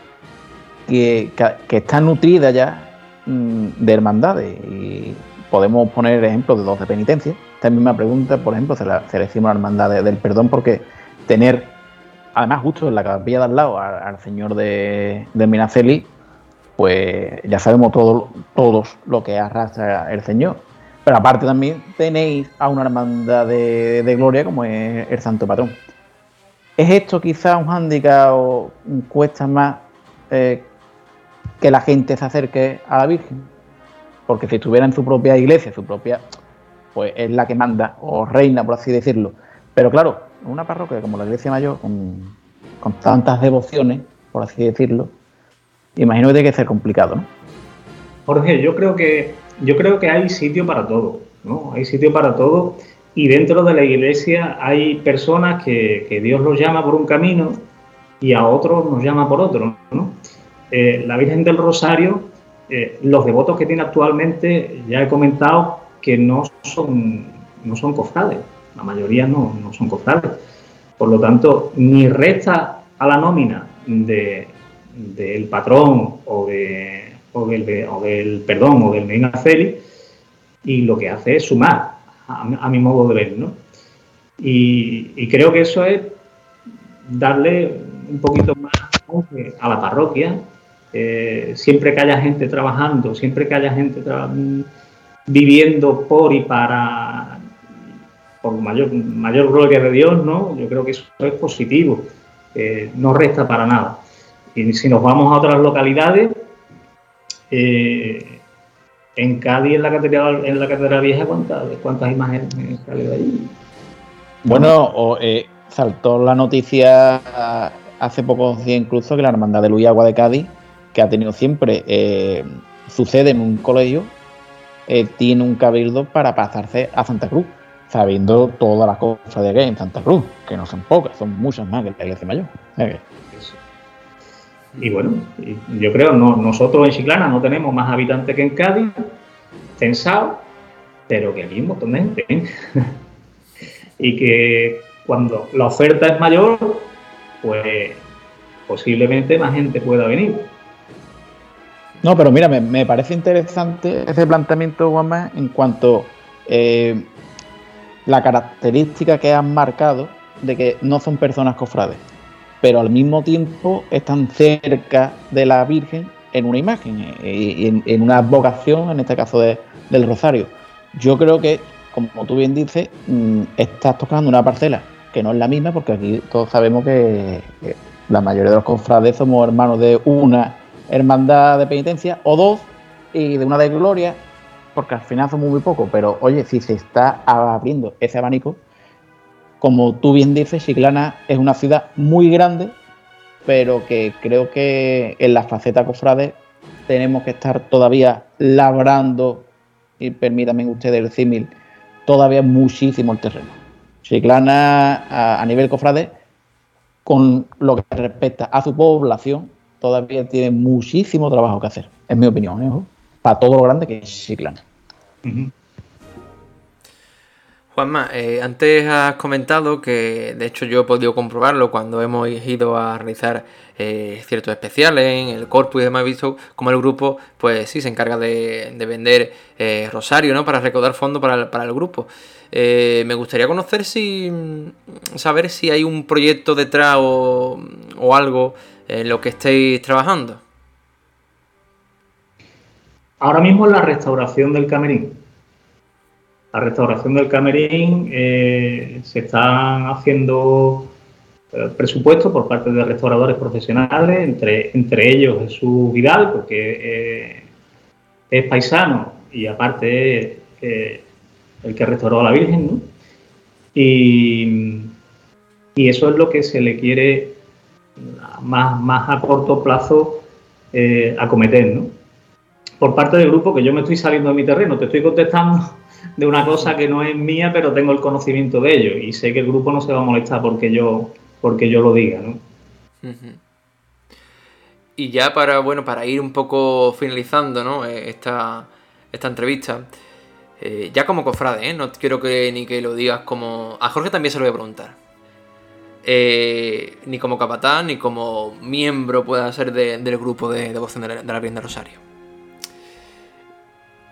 Speaker 3: que, está nutrida ya mm, de hermandades? Y podemos poner ejemplos de dos de penitencia. Esta misma pregunta, por ejemplo, se la, se le decimos a la hermandad de- del perdón porque tener, además justo en la capilla de al lado, al, señor de, Minaceli, pues ya sabemos todo- todos lo que arrastra el señor. Pero aparte también tenéis a una hermandad de, de gloria como es el Santo Patrón. ¿Es esto quizá un hándicap o cuesta más eh, que la gente se acerque a la Virgen? Porque si estuviera en su propia iglesia, su propia, pues es la que manda o reina, por así decirlo. Pero claro, una parroquia como la Iglesia Mayor, con, con tantas devociones, por así decirlo, imagino que tiene que ser complicado, ¿no?
Speaker 5: Jorge, yo creo que yo creo que hay sitio para todo, ¿no? Hay sitio para todo y dentro de la iglesia hay personas que, que Dios los llama por un camino y a otros nos llama por otro, ¿no? Eh, la Virgen del Rosario, eh, los devotos que tiene actualmente, ya he comentado que no son no son cofrades, la mayoría no, no son cofrades. Por lo tanto, ni resta a la nómina de, del patrón o, de, o, del, o del perdón o del Medina Celi y lo que hace es sumar a, mi modo de ver, ¿no? Y, creo que eso es darle un poquito más a la parroquia, eh, siempre que haya gente trabajando, siempre que haya gente viviendo por y para por mayor, mayor gloria de Dios, ¿no? Yo creo que eso es positivo, eh, no resta para nada. Y si nos vamos a otras localidades, eh, en Cádiz, en la catedral, en la catedral vieja, ¿cuántas, cuántas imágenes salen de allí?
Speaker 3: Bueno, o, eh, saltó la noticia hace pocos días incluso que la hermandad de Luis Agua de Cádiz, que ha tenido siempre eh, su sede en un colegio, eh, tiene un cabildo para pasarse a Santa Cruz, sabiendo todas las cosas de que en Santa Cruz, que no son pocas, son muchas más que la iglesia mayor.
Speaker 5: Y bueno, yo creo, no, nosotros en Chiclana no tenemos más habitantes que en Cádiz, censado, pero que aquí hay un montón de gente. ¿eh? [laughs] y que cuando la oferta es mayor, pues posiblemente más gente pueda venir.
Speaker 3: No, pero mira, me, parece interesante ese planteamiento, Juanma, en cuanto eh, la característica que han marcado de que no son personas cofrades, pero al mismo tiempo están cerca de la Virgen en una imagen, eh, y en, una vocación, en este caso del Rosario. Yo creo que, como tú bien dices, mm, estás tocando una parcela que no es la misma, porque aquí todos sabemos que, la mayoría de los cofrades somos hermanos de una hermandad de penitencia o dos y de una de gloria, porque al final somos muy pocos, pero oye, si se está abriendo ese abanico, como tú bien dices, Chiclana es una ciudad muy grande, pero que creo que en la faceta cofrade tenemos que estar todavía labrando, y permítanme ustedes el símil, todavía muchísimo el terreno. Chiclana a, nivel cofrade, con lo que respecta a su población, todavía tiene muchísimo trabajo que hacer, en mi opinión, ¿eh? para todo lo grande que es Chiclana.
Speaker 1: Juanma, eh, antes has comentado que, de hecho, yo he podido comprobarlo cuando hemos ido a realizar eh, ciertos especiales en el corpus y demás, visto como el grupo, pues sí, se encarga de, vender rosario, ¿no? Para recaudar fondos para el grupo. Eh, me gustaría conocer si. saber si hay un proyecto detrás o, algo en lo que estéis trabajando.
Speaker 5: Ahora mismo la restauración del camerín. La restauración del camerín eh, se están haciendo eh, presupuestos por parte de restauradores profesionales, entre, entre ellos Jesús Vidal, porque es paisano y aparte el que restauró a la Virgen, ¿no? Y, eso es lo que se le quiere más, más a corto plazo eh, acometer, ¿no? Por parte del grupo, que yo me estoy saliendo de mi terreno, te estoy contestando de una cosa que no es mía, pero tengo el conocimiento de ello y sé que el grupo no se va a molestar porque yo, porque yo lo diga, ¿no?
Speaker 1: Y ya para, bueno, para ir un poco finalizando, ¿no? Esta, esta entrevista, eh, ya como cofrade, ¿eh? no quiero que ni que lo digas como... A Jorge también se lo voy a preguntar. Eh, ni como capatán, ni como miembro pueda ser del grupo de devoción de la, de la Virgen de Rosario.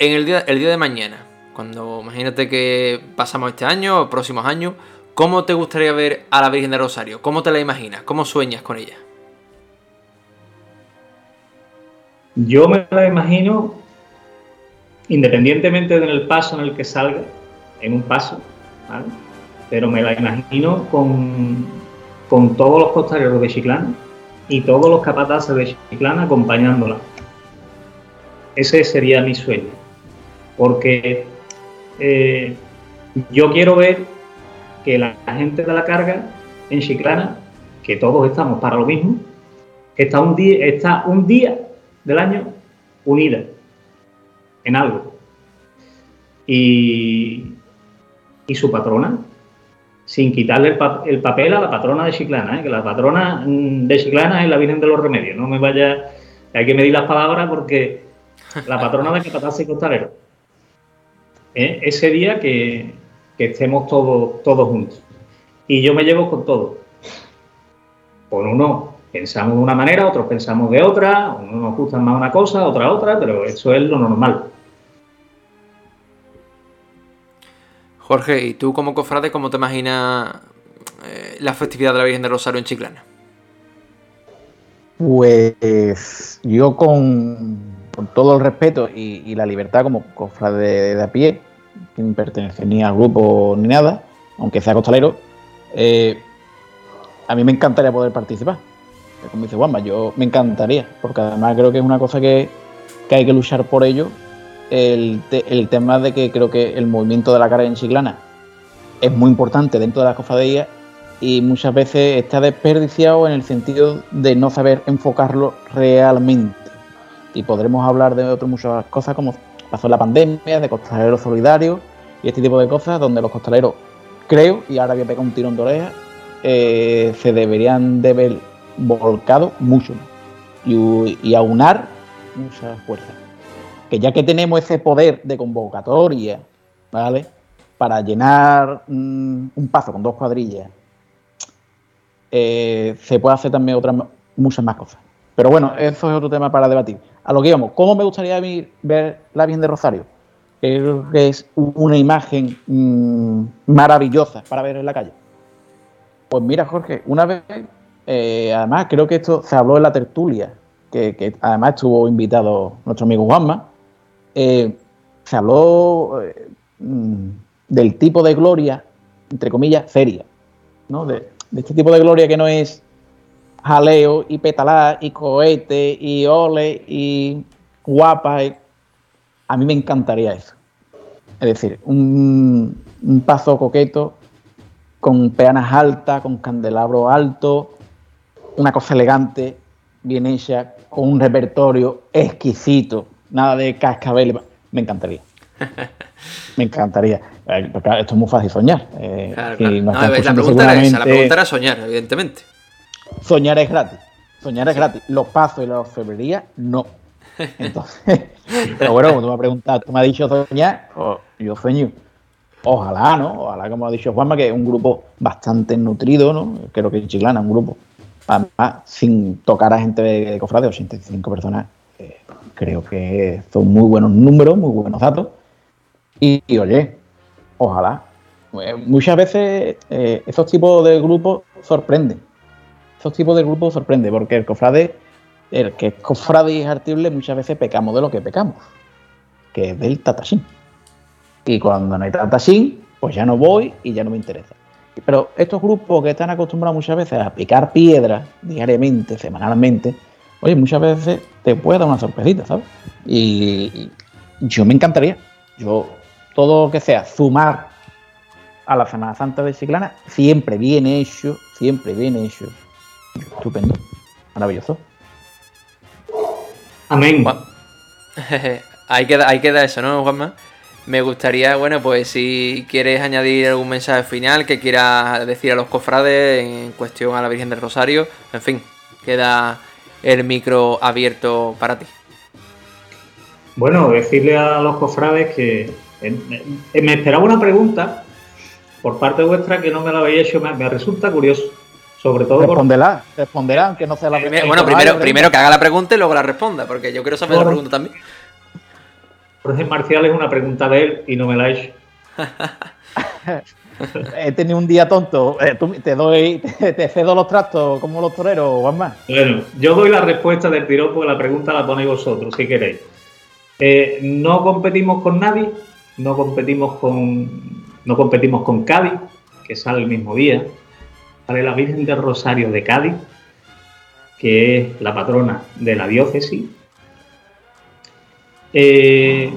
Speaker 1: En el día, el día de mañana, cuando imagínate que pasamos este año o próximos años, ¿cómo te gustaría ver a la Virgen de Rosario? ¿Cómo te la imaginas? ¿Cómo sueñas con ella?
Speaker 5: Yo me la imagino independientemente del paso en el que salga, en un paso, pero me la imagino con, con todos los costaleros de Chiclana y todos los capataces de Chiclana acompañándola. Ese sería mi sueño, porque eh, yo quiero ver que la gente de la carga en Chiclana, que todos estamos para lo mismo, está un día, está un día del año unida en algo. Y, y su patrona, sin quitarle el, papel a la patrona de Chiclana, ¿eh? que la patrona mm, de Chiclana es la Virgen de los Remedios. No me vaya, hay que medir las palabras porque la patrona de Capataz y Costalero. ¿Eh? Ese día que, que estemos todos, todos juntos. Y yo me llevo con todo. Con uno pensamos de una manera, otros pensamos de otra, uno nos gusta más una cosa, otra otra, pero eso es lo normal.
Speaker 1: Jorge, ¿y tú como cofrade cómo te imaginas eh, la festividad de la Virgen de Rosario en Chiclana?
Speaker 3: Pues yo con, todo el respeto y, la libertad como cofrade de, a pie, sin pertenecer ni al grupo ni nada, aunque sea costalero, eh, a mí me encantaría poder participar. Como dice Juanma, yo me encantaría, porque además creo que es una cosa que, hay que luchar por ello el, tema de que creo que el movimiento de la cara en Chiclana es muy importante dentro de las cofradías y muchas veces está desperdiciado en el sentido de no saber enfocarlo realmente. Y podremos hablar de otras muchas cosas como pasó la pandemia, de costaleros solidarios y este tipo de cosas donde los costaleros, creo, y ahora voy a un tirón de oreja, eh, se deberían de ver volcados mucho y, y aunar muchas fuerzas que ya que tenemos ese poder de convocatoria, ¿vale? Para llenar mm, un paso con dos cuadrillas eh, se puede hacer también otras muchas más cosas. Pero bueno, eso es otro tema para debatir. A lo que íbamos, ¿cómo me gustaría ver la Virgen de Rosario? Que es una imagen mm, maravillosa para ver en la calle. Pues mira, Jorge, una vez, eh, además creo que esto se habló en la tertulia, que, además estuvo invitado nuestro amigo Juanma, eh, se habló eh, mm, del tipo de gloria, entre comillas, seria, ¿no? De este tipo de gloria que no es jaleo y petalá y cohete y ole y guapa. y- A mí me encantaría eso. Es decir, un, un paso coqueto con peanas altas, con candelabro alto, una cosa elegante, bien hecha, con un repertorio exquisito, nada de cascabel. Me encantaría. [laughs] Me encantaría. Eh, esto es muy fácil soñar. eh,
Speaker 1: Claro, claro. No, la, pregunta era esa, la pregunta era soñar, evidentemente.
Speaker 3: Soñar es gratis. Soñar es gratis. Los pasos y la orfebrería, no. Entonces, [laughs] pero bueno, como tú me has preguntado, tú me has dicho soñar, o- yo sueño. Ojalá, ¿no? Ojalá, como ha dicho Juanma, que es un grupo bastante nutrido, ¿no? Creo que Chiclana, un grupo. Además, sin tocar a gente de, de cofrade, 85 personas, eh, creo que son muy buenos números, muy buenos datos. Y, y, oye, ojalá. Eh, muchas veces eh, esos tipos de grupos sorprenden esos tipos de grupos sorprende, porque el cofrade, el que es cofrade y es artible, muchas veces pecamos de lo que pecamos, que es del tatasín. Y cuando no hay tatasín, pues ya no voy y ya no me interesa. Pero estos grupos que están acostumbrados muchas veces a picar piedras diariamente, semanalmente, oye, muchas veces te puede dar una sorpresita, ¿sabes? Y yo me encantaría. Yo, todo lo que sea sumar a la Semana Santa de Chiclana, siempre bien hecho, siempre bien hecho. Estupendo, maravilloso.
Speaker 5: Amén.
Speaker 1: Juan- [laughs] ahí, queda, ahí queda eso, ¿no, Juanma? Me gustaría, bueno, pues si quieres añadir algún mensaje final que quieras decir a los cofrades en cuestión a la Virgen del Rosario, en fin, queda el micro abierto para ti.
Speaker 5: Bueno, decirle a los cofrades que eh, eh, me esperaba una pregunta por parte vuestra que no me la habéis hecho, me resulta curioso. Sobre todo por,
Speaker 3: Responderá, responderá, aunque no sea la primera.
Speaker 1: bueno, primero, primero que haga la pregunta y luego la responda, porque yo quiero saber la pregunta también.
Speaker 5: Jorge Marcial es una pregunta de él y no me la ha hecho. [laughs]
Speaker 3: He tenido un día tonto. eh, tú- te doy, te, te cedo los trastos como los toreros, Juanma.
Speaker 5: Bueno, yo doy la respuesta del tirón porque la pregunta la ponéis vosotros, si queréis. Eh, no competimos con nadie, no competimos con, no competimos con Cádiz, que sale el mismo día. Sale la Virgen del Rosario de Cádiz, que es la patrona de la diócesis. Eh,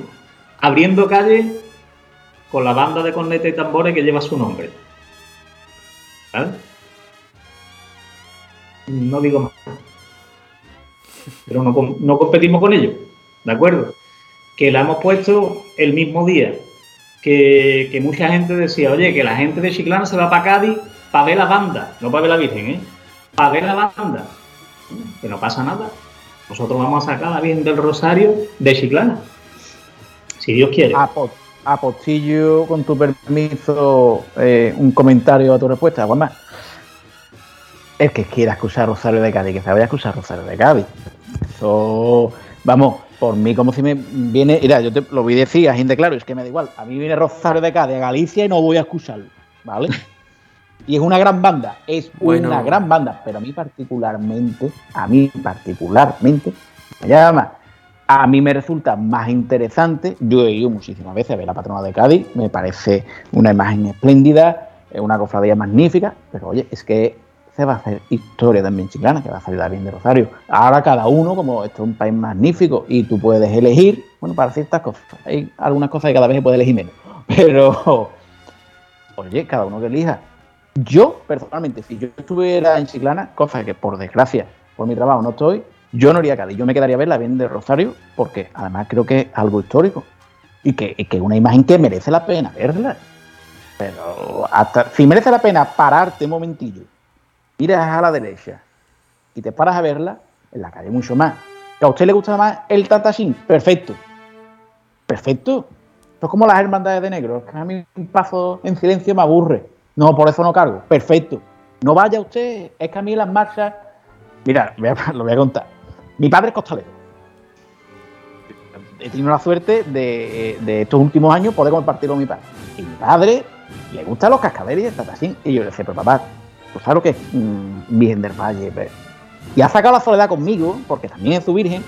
Speaker 5: abriendo calle con la banda de cornetas y tambores que lleva su nombre. ¿Vale? No digo más. Pero no, no competimos con ellos. ¿De acuerdo? Que la hemos puesto el mismo día. Que, que mucha gente decía, oye, que la gente de Chiclana se va para Cádiz para ver la banda. No para ver la Virgen, ¿eh? Para ver la banda. Que no pasa nada. Nosotros vamos a sacar la Virgen del Rosario de Chiclana. Si Dios quiere.
Speaker 3: Apo- Apostillo, con tu permiso, eh, un comentario a tu respuesta, Juanma. El que quiera escuchar Rosario de Cádiz, que se vaya a escuchar Rosario de Cádiz. Eso, vamos, por mí como si me viene, mira, yo te lo voy a decir a gente claro, es que me da igual, a mí viene Rosario de Cádiz a Galicia y no voy a escucharlo, ¿vale? [laughs] Y es una gran banda, es
Speaker 1: Bueno.
Speaker 3: una gran banda, pero a mí particularmente, a mí particularmente, me llama, a mí me resulta más interesante, yo he ido muchísimas veces a ver la patrona de Cádiz, me parece una imagen espléndida, es una cofradía magnífica, pero oye, es que se va a hacer historia también chiclana, que va a salir bien de Rosario. Ahora cada uno, como esto es un país magnífico y tú puedes elegir, bueno, para ciertas cosas, hay algunas cosas que cada vez se puede elegir menos, [laughs] pero oye, cada uno que elija. Yo, personalmente, si yo estuviera en Chiclana, cosa que por desgracia, por mi trabajo no estoy, yo no iría a Cádiz, yo me quedaría a ver la de Rosario, porque además creo que es algo histórico y que es una imagen que merece la pena verla. Pero hasta si merece la pena pararte un momentillo, miras a la derecha y te paras a verla, en la calle mucho más. ¿Que a usted le gusta más el Tatashin? Perfecto. Perfecto. Esto es como las hermandades de negro. Que a mí un paso en silencio me aburre. No, por eso no cargo. Perfecto. no vaya usted, es que a mí las marchas. Mira, lo voy a [laughs] contar. Mi padre es costalero. He tenido la suerte de, de estos últimos años poder compartirlo con mi padre. Y mi padre le gustan los cascabeles y el tatasín. Y yo le decía, pero papá, ¿tú sabes lo que es mm, Virgen del Valle? Pues, Y ha sacado la soledad conmigo, porque también es su virgen.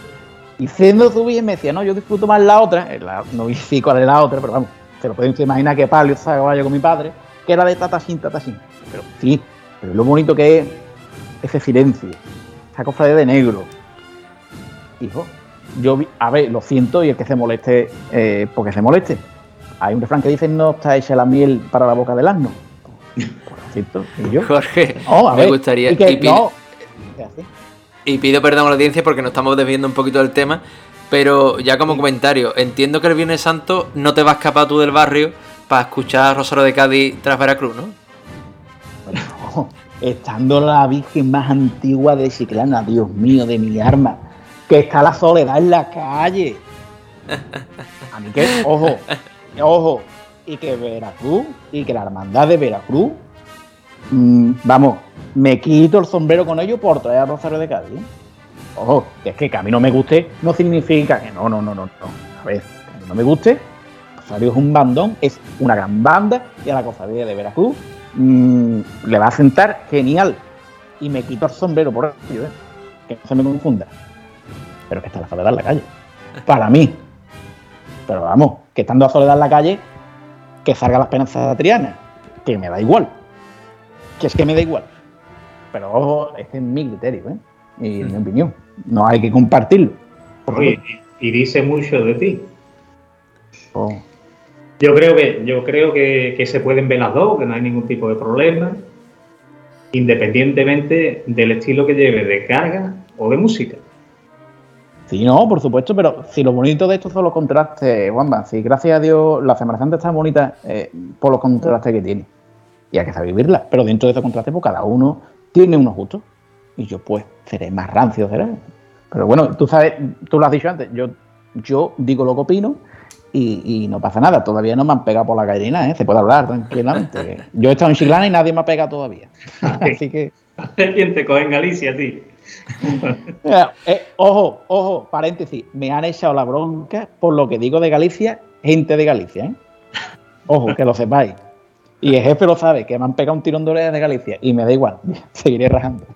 Speaker 3: Y siendo su virgen me decía, no, yo disfruto más la otra. eh, La, no [laughs] sé cuál es la otra, pero vamos, se lo pueden imaginar que palio sacaba yo con mi padre, que era de tatasín, tatasín. Pero sí, pero lo bonito que es ese silencio, esa cofradía de negro. Hijo, yo, vi- a ver, lo siento y el que se moleste, eh, porque se moleste. Hay un refrán que dice, no está hecha la miel para la boca del asno. Lo siento, y yo.
Speaker 1: Jorge,
Speaker 3: No, a
Speaker 1: me
Speaker 3: ver,
Speaker 1: gustaría.
Speaker 3: y que
Speaker 1: y pido-
Speaker 3: no, ¿qué hace?
Speaker 1: Y pido perdón a la audiencia porque nos estamos desviando un poquito del tema. Pero ya como comentario, entiendo que el Viernes Santo no te vas a escapar tú del barrio para escuchar a Rosario de Cádiz tras Veracruz, ¿no?
Speaker 3: Bueno, estando la Virgen más antigua de Chiclana, Dios mío, de mi arma, que está la soledad en la calle. [laughs] A mí que, ojo, ojo, y que Veracruz, y que la hermandad de Veracruz, mm, vamos, me quito el sombrero con ellos por traer a Rosario de Cádiz. Ojo, que es que que a mí no me guste no significa que no, no, no, no, no. A ver, que a mí no me guste, Rosario es un bandón, es una gran banda y a la cofradía de Veracruz mm, le va a sentar genial. Y me quito el sombrero por ello, ¿eh? que no se me confunda. Pero que está la soledad en la calle. Para mí. Pero vamos, que estando a soledad en la calle, que salga la esperanza de Triana. Que me da igual. Que es que me da igual. Pero ojo, este es mi criterio, ¿eh? Y mi opinión. No hay que compartirlo.
Speaker 5: Oye, y, y dice mucho de ti.
Speaker 3: Oh.
Speaker 5: Yo creo que, yo creo que, se pueden ver las dos, que no hay ningún tipo de problema, independientemente del estilo que lleve de carga o de música.
Speaker 3: Sí, no, por supuesto, pero si lo bonito de esto son los contrastes, Juanma, si gracias a Dios la Semana Santa está bonita eh, por los contrastes que tiene. Y hay que saber vivirla, pero dentro de esos contrastes, pues cada uno tiene unos gustos. Y yo, pues, seré más rancio, seré. Pero bueno, tú sabes, tú lo has dicho antes, yo, yo digo lo que opino y, y no pasa nada. Todavía no me han pegado por la nada, ¿eh? se puede hablar tranquilamente. Yo he estado en Chiclana y nadie me ha pegado todavía. [laughs] Así que.
Speaker 5: ¿Quién te coge en Galicia, tío?
Speaker 3: Eh, ojo, ojo, paréntesis, me han echado la bronca por lo que digo de Galicia, gente de Galicia, ¿eh? Ojo, que lo sepáis. Y el jefe lo sabe, que me han pegado un tirón de orejas de Galicia, y me da igual, [laughs] seguiré rajando.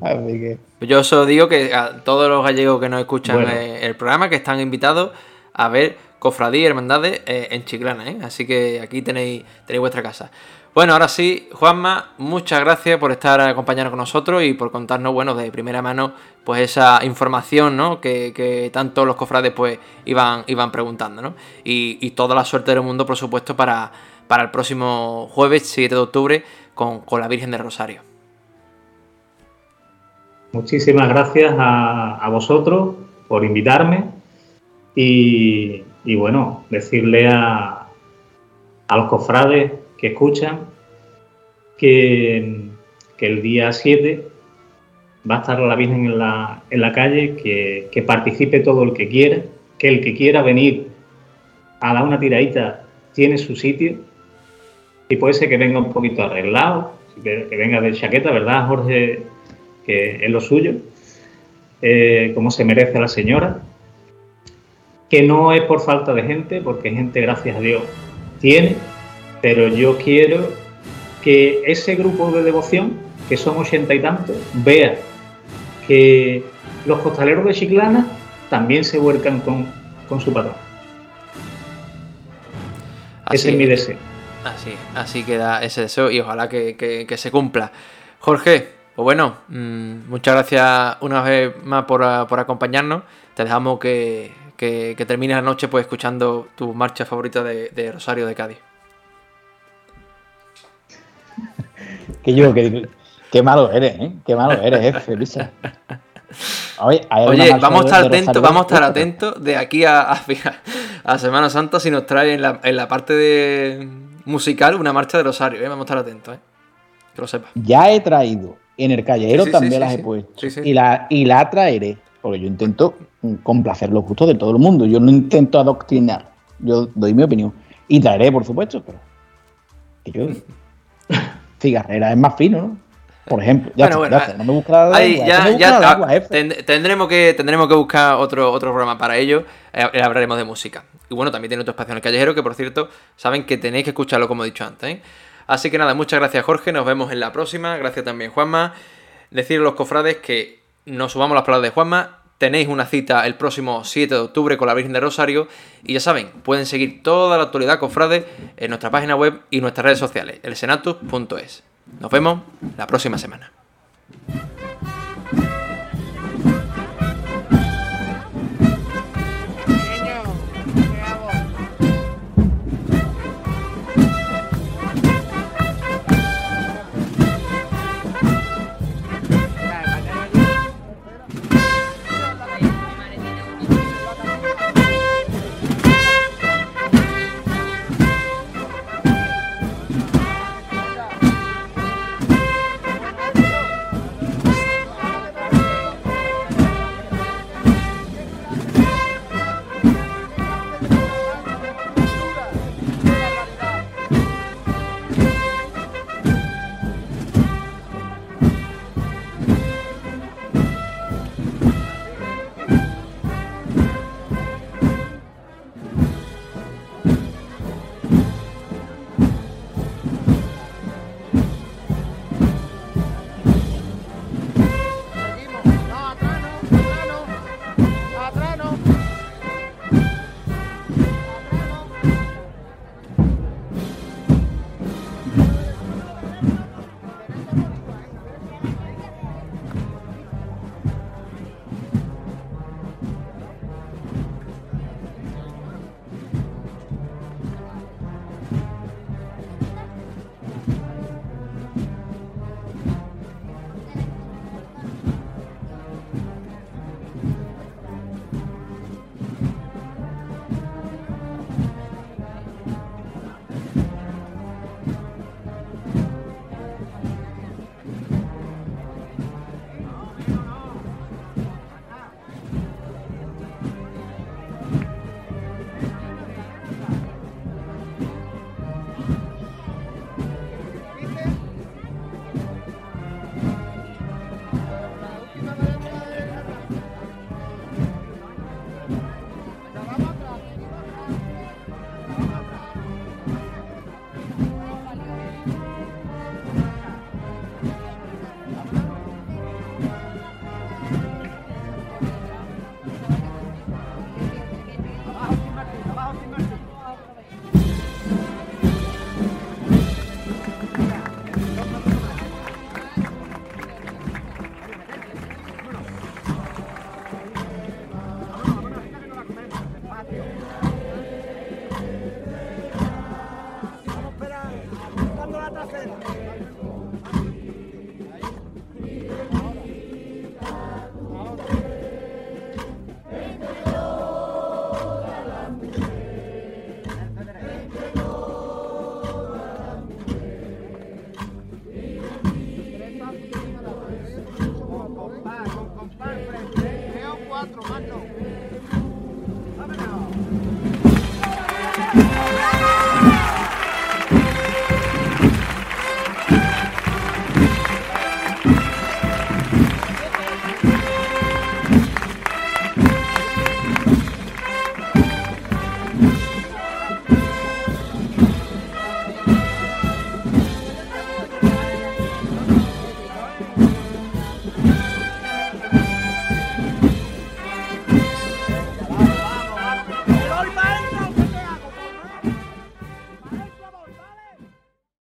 Speaker 3: Así que,
Speaker 1: Yo solo digo que a todos los gallegos que nos escuchan
Speaker 5: Bueno.
Speaker 1: el programa, que están invitados a ver cofradías y hermandades eh, en Chiclana, ¿eh? Así que aquí tenéis, tenéis vuestra casa. Bueno, ahora sí, Juanma, muchas gracias por estar acompañando con nosotros y por contarnos, bueno, de primera mano, pues esa información, ¿no? Que, que tanto los cofrades, pues, iban, iban preguntando, ¿no? Y, y toda la suerte del mundo, por supuesto, para, para el próximo jueves, 7 de octubre, con, con la Virgen del Rosario.
Speaker 5: Muchísimas gracias a, a vosotros por invitarme y, y bueno, decirle a, a los cofrades que escuchan que, que el día 7 va a estar la Virgen en la, en la calle, que, que participe todo el que quiera, que el que quiera venir a dar una tiradita tiene su sitio. Y puede ser que venga un poquito arreglado, que venga de chaqueta, ¿verdad, Jorge? Que es lo suyo, eh, como se merece la señora, que no es por falta de gente, porque gente, gracias a Dios, tiene, pero yo quiero que ese grupo de devoción, que son ochenta y tantos, vea que los costaleros de Chiclana también se vuelcan con, con su patrón. Ese es mi deseo.
Speaker 1: Así, así queda ese deseo y ojalá que, que- que se cumpla. Jorge, pues bueno, mm, muchas gracias una vez más por, por acompañarnos. Te dejamos que, que, que termines la noche pues escuchando tu marcha favorita de, de Rosario de Cádiz. [laughs]
Speaker 3: que yo, que, qué malo eres, ¿eh? Qué malo eres, jefe, Luisa. Oye,
Speaker 1: vamos a estar atentos, vamos a estar atentos de aquí a, a, a Semana Santa si nos trae en la, en la parte de musical una marcha de Rosario, ¿eh? vamos a estar atentos, ¿eh? que lo sepas.
Speaker 3: Ya he traído, en el callejero
Speaker 1: Sí, sí,
Speaker 3: también
Speaker 1: sí,
Speaker 3: las he puesto. Y, la, y la traeré, porque yo intento complacer los gustos de todo el mundo. Yo no intento adoctrinar, yo doy mi opinión. Y traeré, por supuesto, pero. Que yo. [laughs] Cigarrera es más fino, ¿no? Por ejemplo, ya,
Speaker 1: Bueno,
Speaker 3: está,
Speaker 1: bueno,
Speaker 3: ya está, no me
Speaker 1: Ahí, ya,
Speaker 3: no
Speaker 1: ya
Speaker 3: jefe.
Speaker 1: ten- tendremos, que, tendremos que buscar otro, otro programa para ello. eh, eh, hablaremos de música. Y bueno, también tiene otro espacio en el callejero que, por cierto, saben que tenéis que escucharlo como he dicho antes. ¿eh? Así que nada, muchas gracias Jorge, nos vemos en la próxima. Gracias también Juanma. Decir a los cofrades que nos subamos las palabras de Juanma. Tenéis una cita el próximo 7 de octubre con la Virgen de Rosario. Y ya saben, pueden seguir toda la actualidad cofrades en nuestra página web y nuestras redes sociales, elsenatus.es. Nos vemos la próxima semana.